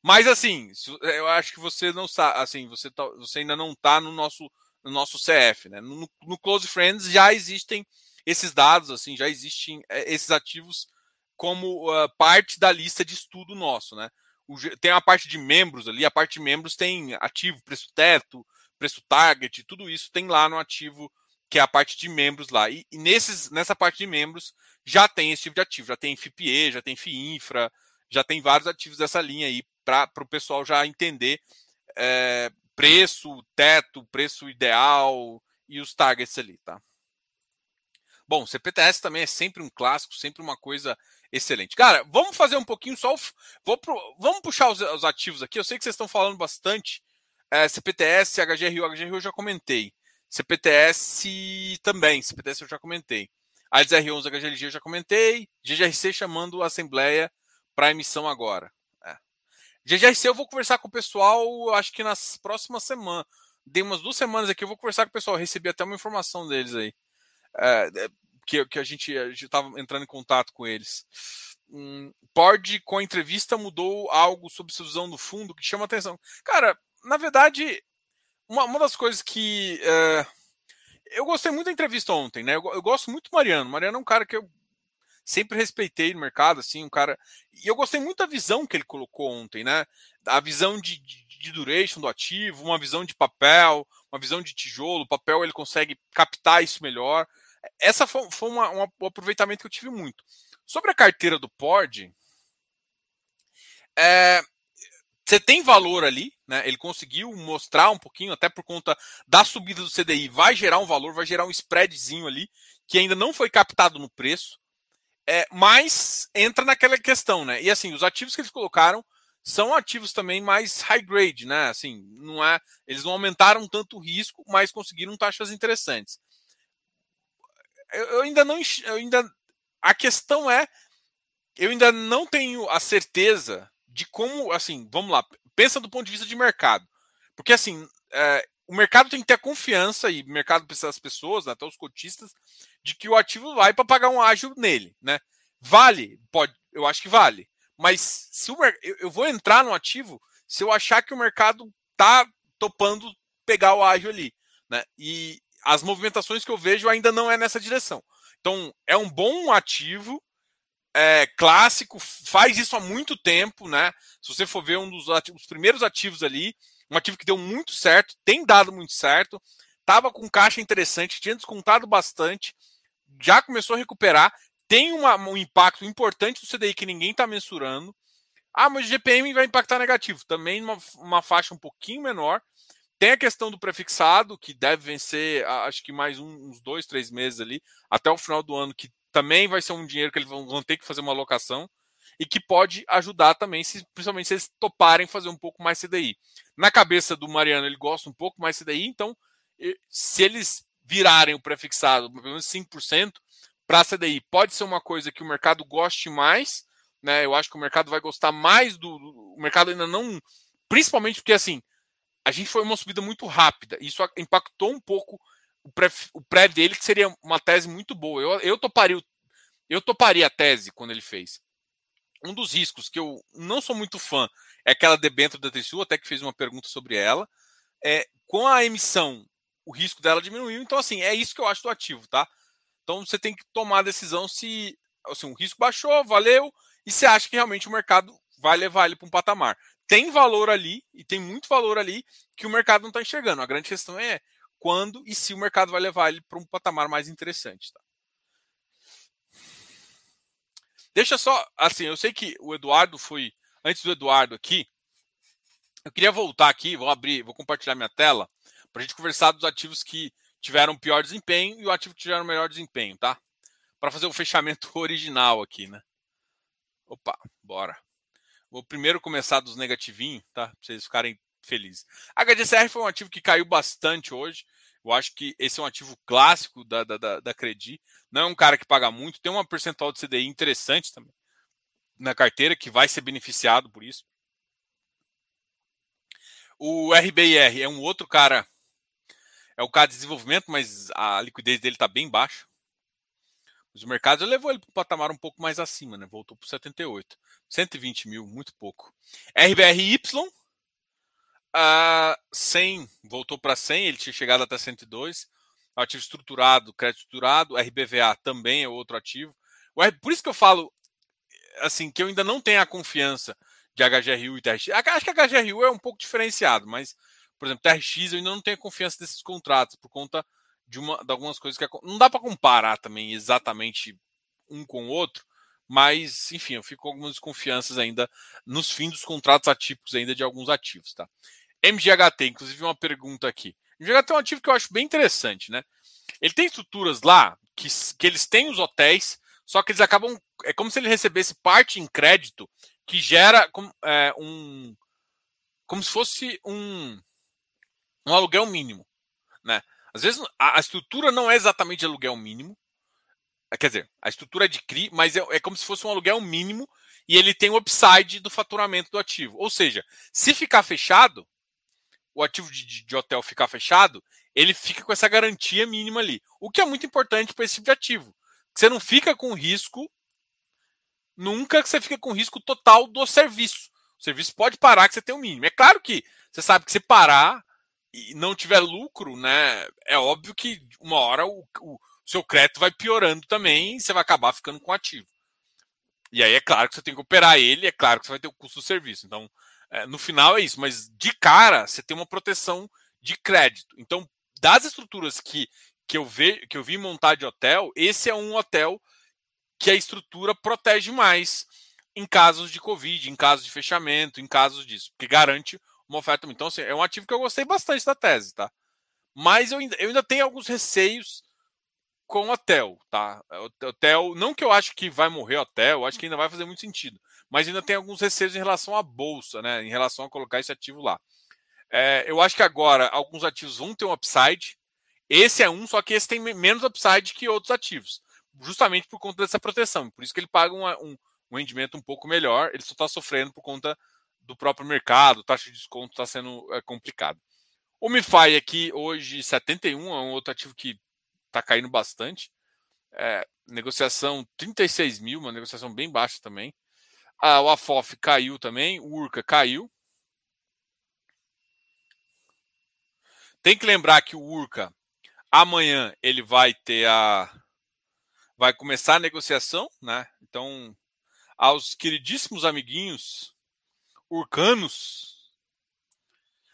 mas assim, eu acho que você não sabe, assim, você, tá, você ainda não está no nosso, no nosso CF, né? No, no, Close Friends já existem esses dados, assim, já existem é, esses ativos como uh, parte da lista de estudo nosso, né? O, tem a parte de membros ali, a parte de membros tem ativo, preço teto, preço target, tudo isso tem lá no ativo que é a parte de membros lá. E, e nesses, nessa parte de membros já tem esse tipo de ativo, já tem FIPE, já tem FIINFRA, já tem vários ativos dessa linha aí para o pessoal já entender é, preço, teto, preço ideal e os targets ali, tá? Bom, CPTS também é sempre um clássico, sempre uma coisa excelente. Cara, vamos fazer um pouquinho só. Vou pro, vamos puxar os, os, ativos aqui. Eu sei que vocês estão falando bastante. É, CPTS, HGRU, HGRU eu já comentei. CPTS também, CPTS eu já comentei. AIS R11, HGLG eu já comentei. GGRC chamando a Assembleia para emissão agora. GGRC eu vou conversar com o pessoal, acho que nas próximas semanas. Dei umas duas semanas aqui, eu vou conversar com o pessoal. recebi até uma informação deles aí. É, é que, que a gente estava entrando em contato com eles. Hum, Pord, com a entrevista, mudou algo sobre visão do fundo que chama atenção. Cara, na verdade, uma, uma das coisas que. É, eu gostei muito da entrevista ontem, né? Eu, eu, gosto muito do Mariano. Mariano é um cara que eu sempre respeitei no mercado, assim, um cara. E eu gostei muito da visão que ele colocou ontem, né? A visão de, de, de duration do ativo, uma visão de papel, uma visão de tijolo. O papel ele consegue captar isso melhor. Essa foi, foi uma, uma, um aproveitamento que eu tive muito. Sobre a carteira do Pord, é, você tem valor ali, né? Ele conseguiu mostrar um pouquinho, até por conta da subida do CDI, vai gerar um valor, vai gerar um spreadzinho ali, que ainda não foi captado no preço. É, mas entra naquela questão, né? E assim, os ativos que eles colocaram são ativos também mais high grade, né? Assim, não é, eles não aumentaram tanto o risco, mas conseguiram taxas interessantes. Eu, eu ainda não, eu ainda a questão é, eu ainda não tenho a certeza de como, assim, vamos lá, pensa do ponto de vista de mercado, porque assim, é, o mercado tem que ter confiança e o mercado precisa das pessoas, né, até os cotistas, de que o ativo vai para pagar um ágio nele, né? Vale, pode, eu acho que vale. Mas se o, eu vou entrar no ativo se eu achar que o mercado tá topando pegar o ágio ali, né? E as movimentações que eu vejo ainda não é nessa direção. Então, é um bom ativo, é, clássico, faz isso há muito tempo, né? Se você for ver um dos ativos, primeiros ativos ali, um ativo que deu muito certo, tem dado muito certo, estava com caixa interessante, tinha descontado bastante, já começou a recuperar, tem uma, um impacto importante do CDI que ninguém está mensurando. Ah, mas o GPM vai impactar negativo, também uma, uma faixa um pouquinho menor. Tem a questão do prefixado, que deve vencer, acho que mais uns dois, três meses ali, até o final do ano, que também vai ser um dinheiro que eles vão ter que fazer uma alocação e que pode ajudar também, se, principalmente se eles toparem fazer um pouco mais CDI. Na cabeça do Mariano, ele gosta um pouco mais CDI, então se eles virarem o prefixado pelo menos 5% para CDI, pode ser uma coisa que o mercado goste mais, né? Eu acho que o mercado vai gostar mais do. O mercado ainda não. Principalmente porque assim, a gente foi uma subida muito rápida. Isso impactou um pouco o pré, o pré dele, que seria uma tese muito boa. Eu, eu, toparia, eu toparia a tese quando ele fez. Um dos riscos que eu não sou muito fã é aquela debênture da TCU, até que fez uma pergunta sobre ela. É, com a emissão, o risco dela diminuiu. Então, assim, é isso que eu acho do ativo, tá? Então você tem que tomar a decisão se assim, o risco baixou, valeu, e você acha que realmente o mercado vai levar ele para um patamar. Tem valor ali, e tem muito valor ali, que o mercado não está enxergando. A grande questão é quando e se o mercado vai levar ele para um patamar mais interessante. Tá? Deixa só, assim, eu sei que o Eduardo foi. Antes do Eduardo aqui, eu queria voltar aqui, vou abrir, vou compartilhar minha tela, para a gente conversar dos ativos que tiveram pior desempenho e o ativo que tiveram melhor desempenho, tá? Para fazer o fechamento original aqui, né? Opa, bora. Vou primeiro começar dos negativinhos, tá? Para vocês ficarem felizes. A HDCR foi um ativo que caiu bastante hoje. Eu acho que esse é um ativo clássico da, da, da, da Credi. Não é um cara que paga muito, tem uma percentual de CDI interessante também na carteira, que vai ser beneficiado por isso. O RBIR é um outro cara, é o cara de desenvolvimento, mas a liquidez dele está bem baixa. Mas o mercado levou ele para um patamar um pouco mais acima, né? Voltou para 78. 120 mil, muito pouco. RBRY, Uh, 100 voltou para 100, ele tinha chegado até 102. Ativo estruturado, crédito estruturado, RBVA também é outro ativo. Por isso que eu falo assim que eu ainda não tenho a confiança de HGRU e TRX. Acho que a HGRU é um pouco diferenciado, mas, por exemplo, TRX eu ainda não tenho confiança desses contratos por conta de, uma, de algumas coisas que não dá para comparar também exatamente um com o outro, mas enfim, eu fico com algumas desconfianças ainda nos fins dos contratos atípicos ainda de alguns ativos, tá? MGHT, inclusive uma pergunta aqui. MGHT é um ativo que eu acho bem interessante, né? Ele tem estruturas lá que, que eles têm os hotéis, só que eles acabam. É como se ele recebesse parte em crédito que gera é, um. Como se fosse um, um aluguel mínimo. Né? Às vezes a, estrutura não é exatamente aluguel mínimo. Quer dizer, a estrutura é de CRI, mas é, é como se fosse um aluguel mínimo e ele tem o upside do faturamento do ativo. Ou seja, se ficar fechado, o ativo de, de, hotel ficar fechado, ele fica com essa garantia mínima ali. O que é muito importante para esse tipo de ativo. Você não fica com risco, nunca que você fica com risco total do serviço. O serviço pode parar que você tem o um mínimo. É claro que você sabe que se parar e não tiver lucro, né? É óbvio que uma hora o, o seu crédito vai piorando também e você vai acabar ficando com ativo. E aí é claro que você tem que operar ele, é claro que você vai ter o custo do serviço. Então, é, no final é isso, mas de cara você tem uma proteção de crédito. Então, das estruturas que, que, eu, ve, que eu vi montar de hotel, esse é um hotel que a estrutura protege mais em casos de Covid, em casos de fechamento, em casos disso, porque garante uma oferta. Então, assim, é um ativo que eu gostei bastante da tese, tá? Mas eu ainda, eu ainda tenho alguns receios com hotel, tá? Hotel, não que eu acho que vai morrer hotel, eu acho que ainda vai fazer muito sentido mas ainda tem alguns receios em relação à bolsa, né? Em relação a colocar esse ativo lá. É, eu acho que agora alguns ativos vão ter um upside. Esse é um, só que esse tem menos upside que outros ativos, justamente por conta dessa proteção. Por isso que ele paga um, um, um rendimento um pouco melhor. Ele só está sofrendo por conta do próprio mercado, taxa de desconto está sendo é, complicado. O MiFi aqui hoje 71 é um outro ativo que está caindo bastante. É, negociação 36 mil, uma negociação bem baixa também. Ah, o AFOF caiu também, o URCA caiu. Tem que lembrar que o URCA amanhã ele vai ter a vai começar a negociação, né? Então, aos queridíssimos amiguinhos urcanos.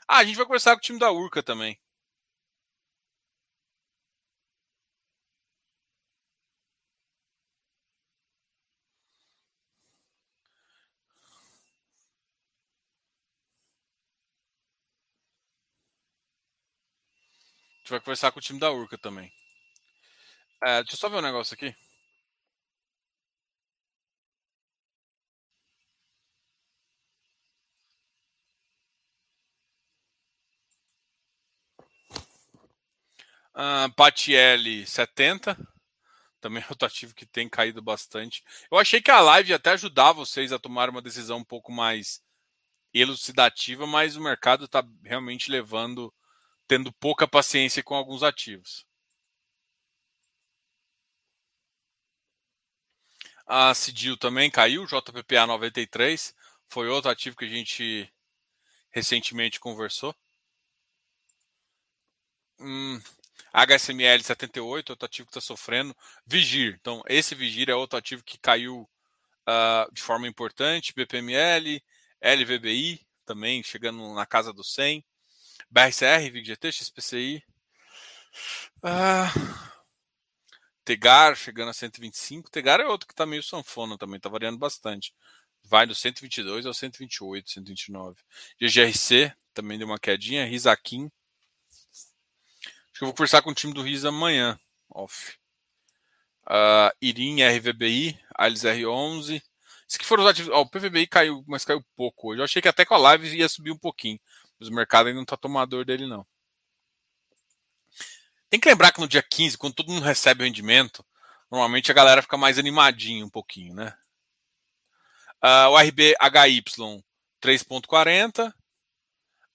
Ah, a gente vai conversar com o time da Urca também. gente vai conversar com o time da Urca também. É, deixa eu só ver um negócio aqui. Uh, Patielli 70. Também é outro ativo que tem caído bastante. Eu achei que a live até ajudar vocês a tomar uma decisão um pouco mais elucidativa, mas o mercado está realmente levando, tendo pouca paciência com alguns ativos. A Cidil também caiu, JPPA 93, foi outro ativo que a gente recentemente conversou. Hum, HSML 78, outro ativo que está sofrendo. Vigir, então esse Vigir é outro ativo que caiu uh, de forma importante. BPML, LVBI também chegando na casa do 100. BRCR, VIGGT, XPCI. Uh, Tegar chegando a 125. Tegar é outro que está meio sanfona também, está variando bastante. Vai do 122 ao 128, 129. GGRC também deu uma quedinha. Risaquim. Acho que eu vou conversar com o time do Riz amanhã. Off. Uh, Irim RVBI, Alice R11. Isso que foram os ativos. Oh, o PVBI caiu, mas caiu pouco hoje. Eu achei que até com a live ia subir um pouquinho. Mas o mercado ainda não está tomador dele, não. Tem que lembrar que no dia 15, quando todo mundo recebe o rendimento, normalmente a galera fica mais animadinha um pouquinho, né? Uh, o RBHY 3.40,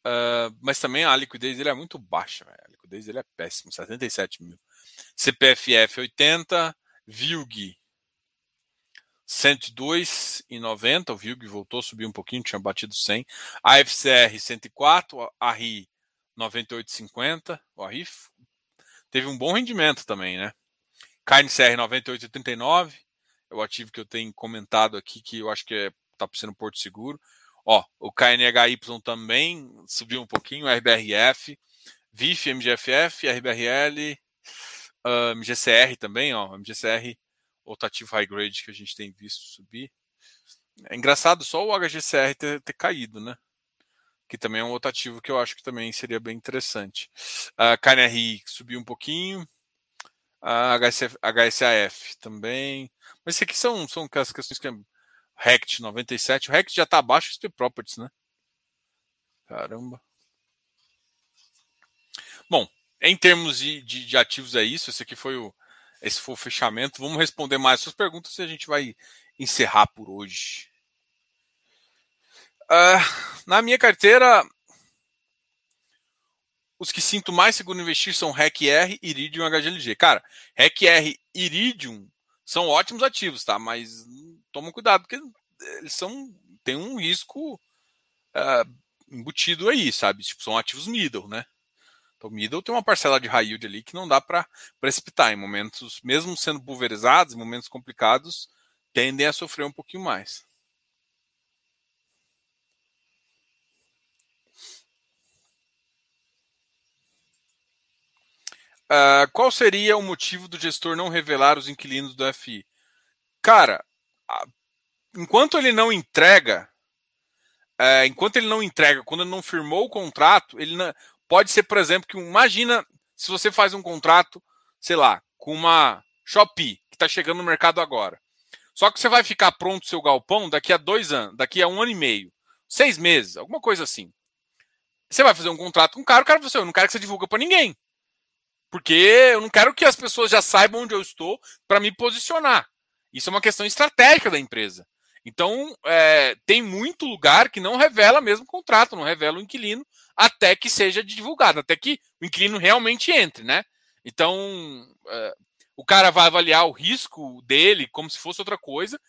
uh, mas também a liquidez dele é muito baixa, véio. a liquidez dele é péssima, 77 mil. CPFF 80, VILG 102,90, o VILG voltou a subir um pouquinho, tinha batido 100. AFCR 104, a RI 98,50, o RI teve um bom rendimento também, né? KNCR 98,39 é o ativo que eu tenho comentado aqui, que eu acho que é, tá sendo Porto Seguro. Ó, o KNHY também subiu um pouquinho, RBRF, VIF, MGFF, RBRL, uh, MGCR também, ó, MGCR, outro ativo high grade que a gente tem visto subir. É engraçado só o HGCR ter, ter caído, né? que também é um outro ativo que eu acho que também seria bem interessante. A KNRI subiu um pouquinho, a HCF, HSAF também. Mas isso aqui são, são as questões que é RECT 97. O RECT já está abaixo do SP Properties, né? Caramba. Bom, em termos de, de, de, ativos é isso. Esse aqui foi o, esse foi o fechamento. Vamos responder mais suas perguntas e a gente vai encerrar por hoje. Uh, na minha carteira, os que sinto mais seguro investir são REC-R, Iridium e HGLG. Cara, REC-R e Iridium são ótimos ativos, tá? Mas toma cuidado, porque eles são tem um risco uh, embutido aí, sabe? Tipo, são ativos middle, né? Então, middle tem uma parcela de high yield ali que não dá para precipitar em momentos, mesmo sendo pulverizados, em momentos complicados, tendem a sofrer um pouquinho mais. Uh, qual seria o motivo do gestor não revelar os inquilinos do FI? Cara, enquanto ele não entrega, uh, enquanto ele não entrega, quando ele não firmou o contrato, ele não, pode ser, por exemplo, que imagina se você faz um contrato, sei lá, com uma Shopee que está chegando no mercado agora. Só que você vai ficar pronto o seu galpão daqui a dois anos, daqui a um ano e meio, seis meses, alguma coisa assim. Você vai fazer um contrato com um cara, o cara vai assim, eu não quero que você divulgue para ninguém. Porque eu não quero que as pessoas já saibam onde eu estou para me posicionar. Isso é uma questão estratégica da empresa. Então, é, tem muito lugar que não revela mesmo o contrato, não revela o inquilino, até que seja divulgado, até que o inquilino realmente entre, né? Então, é, o cara vai avaliar o risco dele como se fosse outra coisa,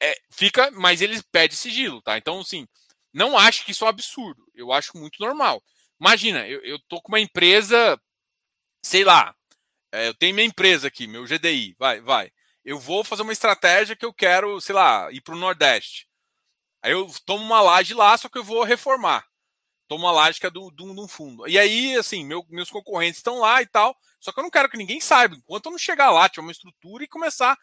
é, fica, mas ele pede sigilo, tá? Então, assim, não acho que isso é um absurdo, eu acho muito normal. Imagina, eu, eu tô com uma empresa sei lá, é, eu tenho minha empresa aqui, meu GDI, vai, vai. Eu vou fazer uma estratégia que eu quero, sei lá, ir para o Nordeste. Aí eu tomo uma laje lá, só que eu vou reformar. Tomo uma laje que é do, do fundo. E aí, assim, meu, meus concorrentes estão lá e tal. Só que eu não quero que ninguém saiba. Enquanto eu não chegar lá, tiver uma estrutura e começar.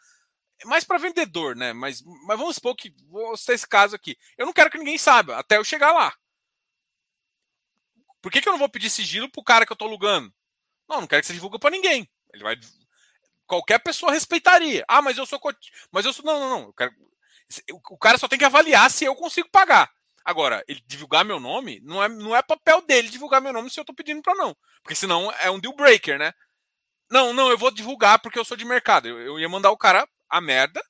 É mais para vendedor, né? Mas, mas vamos supor que. Vou citar esse caso aqui. Eu não quero que ninguém saiba, até eu chegar lá. Por que, que eu não vou pedir sigilo pro cara que eu tô alugando? Não, não quero que você divulgue para ninguém. Ele vai qualquer pessoa respeitaria. Ah, mas eu sou mas eu sou não, não, não. Quero... O cara só tem que avaliar se eu consigo pagar. Agora, ele divulgar meu nome, não é, não é papel dele divulgar meu nome se eu tô pedindo para não. Porque senão é um deal breaker, né? Não, não, eu vou divulgar porque eu sou de mercado. Eu, eu ia mandar o cara a merda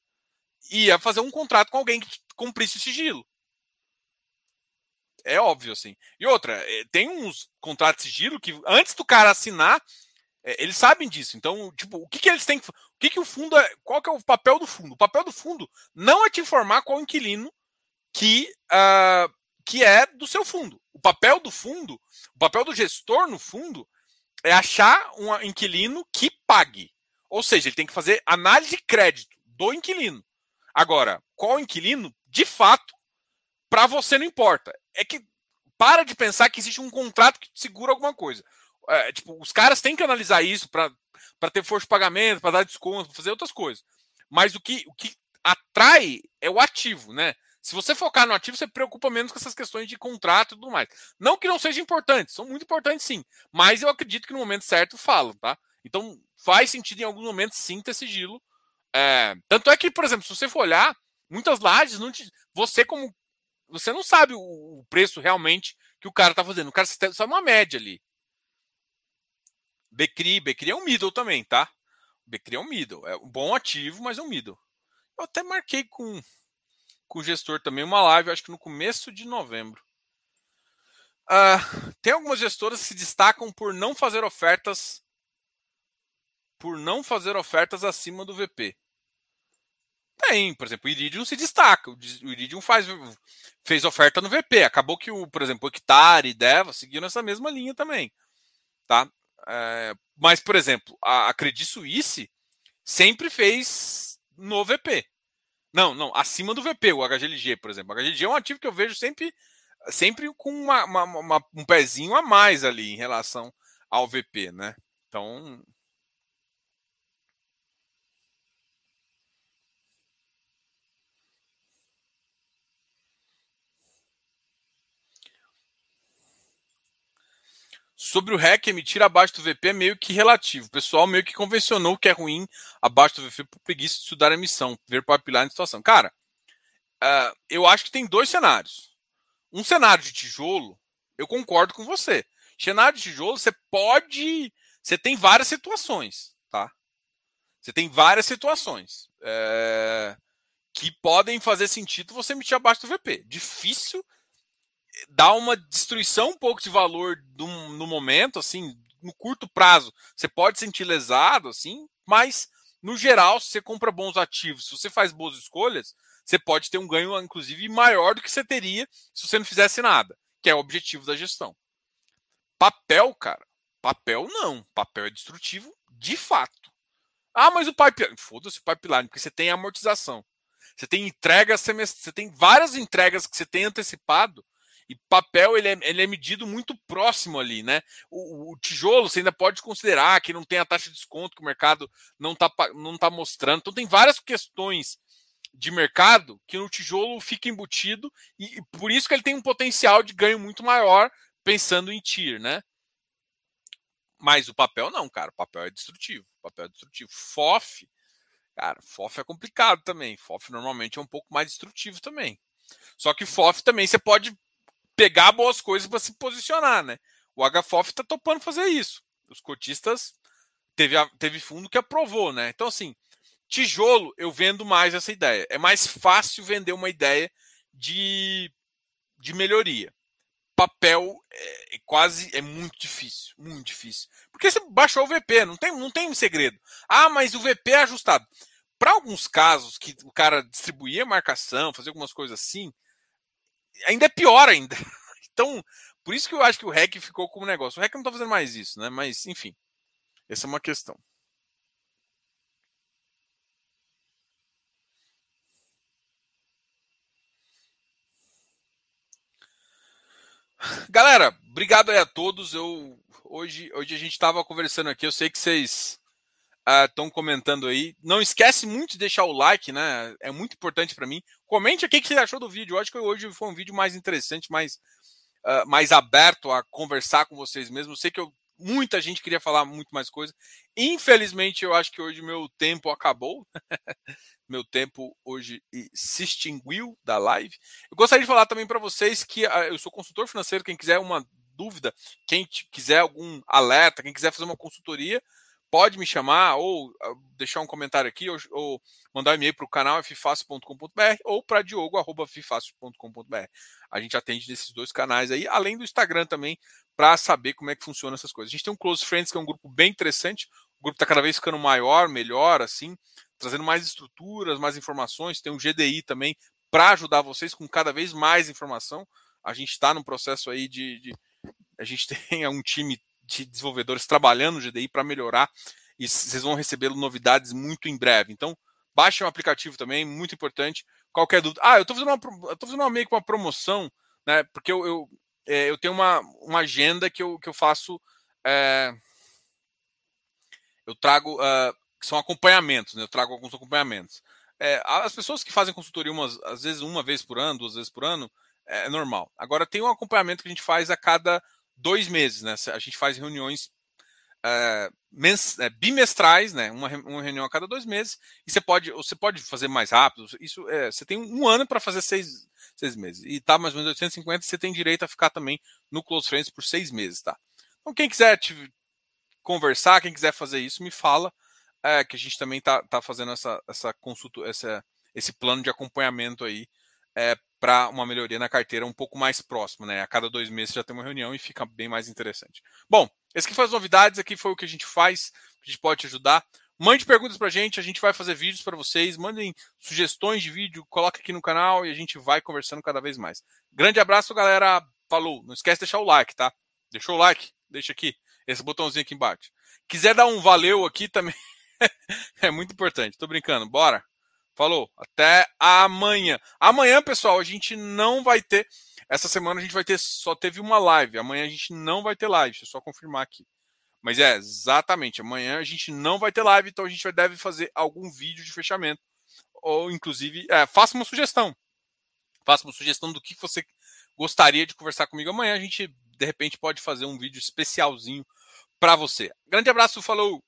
e ia fazer um contrato com alguém que cumprisse o sigilo. É óbvio, assim. E outra, eh, tem uns contratos de sigilo que antes do cara assinar, eles sabem disso. Então, tipo, o que, que eles têm que. O que, que o fundo. É, qual que é o papel do fundo? O papel do fundo não é te informar qual inquilino que, uh, que é do seu fundo. O papel do fundo, o papel do gestor no fundo é achar um inquilino que pague. Ou seja, ele tem que fazer análise de crédito do inquilino. Agora, qual inquilino, de fato, para você não importa. É que para de pensar que existe um contrato que segura alguma coisa. É, tipo, os caras têm que analisar isso para ter força de pagamento, para dar desconto, para fazer outras coisas. Mas o que, o que atrai é o ativo, né? Se você focar no ativo, você preocupa menos com essas questões de contrato e tudo mais. Não que não sejam importantes, são muito importantes sim. Mas eu acredito que no momento certo falam, tá? Então faz sentido em alguns momentos sim ter sigilo. É... Tanto é que, por exemplo, se você for olhar, muitas lajes, não te... você como. Você não sabe o preço realmente que o cara tá fazendo. O cara só uma média ali. Becri, Becri é um middle também, tá? Becri é um middle. É um bom ativo, mas é um middle. Eu até marquei com com o gestor também uma live, acho que no começo de novembro. Uh, tem algumas gestoras que se destacam por não fazer ofertas por não fazer ofertas acima do VP. Tem, por exemplo, o Iridium se destaca. O Iridium faz, fez oferta no VP. Acabou que, o, por exemplo, o Hectare e Deva seguiram essa mesma linha também. Tá? É, mas, por exemplo, a, a Credit Suisse sempre fez no VP. Não, não, acima do VP, o HGLG, por exemplo. O HGLG é um ativo que eu vejo sempre, sempre com uma, uma, uma, um pezinho a mais ali em relação ao VP, né? Então. Sobre o REC, emitir abaixo do VP é meio que relativo. O pessoal meio que convencionou que é ruim abaixo do VP por preguiça de estudar a emissão, ver pipeline em situação. Cara, uh, eu acho que tem dois cenários. Um cenário de tijolo, eu concordo com você. Cenário de tijolo, você pode. Você tem várias situações, tá? Você tem várias situações é, que podem fazer sentido você emitir abaixo do VP. Difícil dá uma destruição um pouco de valor do, no momento, assim, no curto prazo. Você pode sentir lesado, assim, mas no geral, se você compra bons ativos, se você faz boas escolhas, você pode ter um ganho, inclusive, maior do que você teria se você não fizesse nada, que é o objetivo da gestão. Papel, cara, papel não. Papel é destrutivo de fato. Ah, mas o pipeline. Foda-se o pipeline, porque você tem amortização. Você tem entregas semestrais, você tem várias entregas que você tem antecipado e papel ele é, ele é medido muito próximo ali, né? O, o, tijolo você ainda pode considerar que não tem a taxa de desconto que o mercado não está não tá mostrando. Então tem várias questões de mercado que no tijolo fica embutido e, e por isso que ele tem um potencial de ganho muito maior pensando em TIR, né? Mas o papel não, cara. O papel é destrutivo. O papel é destrutivo. FOF, cara, FOF é complicado também. FOF normalmente é um pouco mais destrutivo também. Só que FOF também você pode pegar boas coisas para se posicionar, né? O HFOF está topando fazer isso. Os cotistas teve, teve fundo que aprovou, né? Então, assim, tijolo, eu vendo mais essa ideia. É mais fácil vender uma ideia de, de melhoria. Papel é, é quase é muito difícil, muito difícil. Porque você baixou o VP, não tem, não tem um segredo. Ah, mas o VP é ajustado. Para alguns casos que o cara distribuía marcação, fazer algumas coisas assim, ainda é pior ainda. Então, por isso que eu acho que o REC ficou como negócio. O REC não está fazendo mais isso, né? Mas, enfim, essa é uma questão. Galera, obrigado aí a todos. Eu hoje, hoje a gente estava conversando aqui. Eu sei que vocês estão uh, comentando aí. Não esquece muito de deixar o like, né? É muito importante para mim. Comente aqui o que você achou do vídeo. Eu acho que hoje foi um vídeo mais interessante, mais, uh, mais aberto a conversar com vocês mesmo. Eu sei que eu muita gente queria falar muito mais coisa. Infelizmente, eu acho que hoje meu tempo acabou. meu tempo hoje se extinguiu da live. Eu gostaria de falar também para vocês que ah, eu sou consultor financeiro. Quem quiser uma dúvida, quem quiser algum alerta, quem quiser fazer uma consultoria, pode me chamar ou ah, deixar um comentário aqui ou, ou mandar um e-mail para o canal ffácil.com.br ou para diogo.ffácil.com.br. A gente atende nesses dois canais aí, além do Instagram também, para saber como é que funciona essas coisas. A gente tem um Close Friends, que é um grupo bem interessante. O grupo está cada vez ficando maior, melhor, assim, trazendo mais estruturas, mais informações. Tem um GDI também para ajudar vocês com cada vez mais informação. A gente está no processo aí de, de a gente tem um time de desenvolvedores trabalhando no GDI para melhorar e vocês vão receber novidades muito em breve. Então, baixem o aplicativo também, muito importante. Qualquer dúvida. Ah, eu estou fazendo fazendo uma meio que uma promoção, né? Porque eu, eu, é, eu tenho uma, uma agenda que eu, que eu faço. É, eu trago. Uh, são acompanhamentos, né? Eu trago alguns acompanhamentos. É, as pessoas que fazem consultoria umas, às vezes uma vez por ano, duas vezes por ano, é normal. Agora tem um acompanhamento que a gente faz a cada dois meses, né? A gente faz reuniões é, mens, é, bimestrais, né? Uma, uma, reunião a cada dois meses. E você pode, você pode fazer mais rápido. Isso é, você tem um ano para fazer seis, seis meses. E tá mais ou menos 850, você tem direito a ficar também no Close Friends por seis meses, tá? Então, quem quiser te conversar, quem quiser fazer isso, me fala. É, que a gente também tá, tá fazendo essa, essa consulta, essa, esse plano de acompanhamento aí é, para uma melhoria na carteira um pouco mais próxima, né? A cada dois meses já tem uma reunião e fica bem mais interessante. Bom, esse aqui foi as novidades, aqui foi o que a gente faz, a gente pode te ajudar. Mande perguntas para a gente, a gente vai fazer vídeos para vocês. Mandem sugestões de vídeo, coloque aqui no canal e a gente vai conversando cada vez mais. Grande abraço, galera. Falou. Não esquece de deixar o like, tá? Deixou o like? Deixa aqui. Esse botãozinho aqui embaixo. Quiser dar um valeu aqui também. é muito importante. Tô brincando. Bora. Falou. Até amanhã. Amanhã, pessoal, a gente não vai ter. Essa semana a gente vai ter. Só teve uma live. Amanhã a gente não vai ter live. Deixa eu só confirmar aqui. Mas é, exatamente. Amanhã a gente não vai ter live, então a gente deve fazer algum vídeo de fechamento. Ou, inclusive, é, faça uma sugestão. Faça uma sugestão do que você gostaria de conversar comigo amanhã. A gente, de repente, pode fazer um vídeo especialzinho para você. Grande abraço, falou.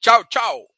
Tchau, tchau.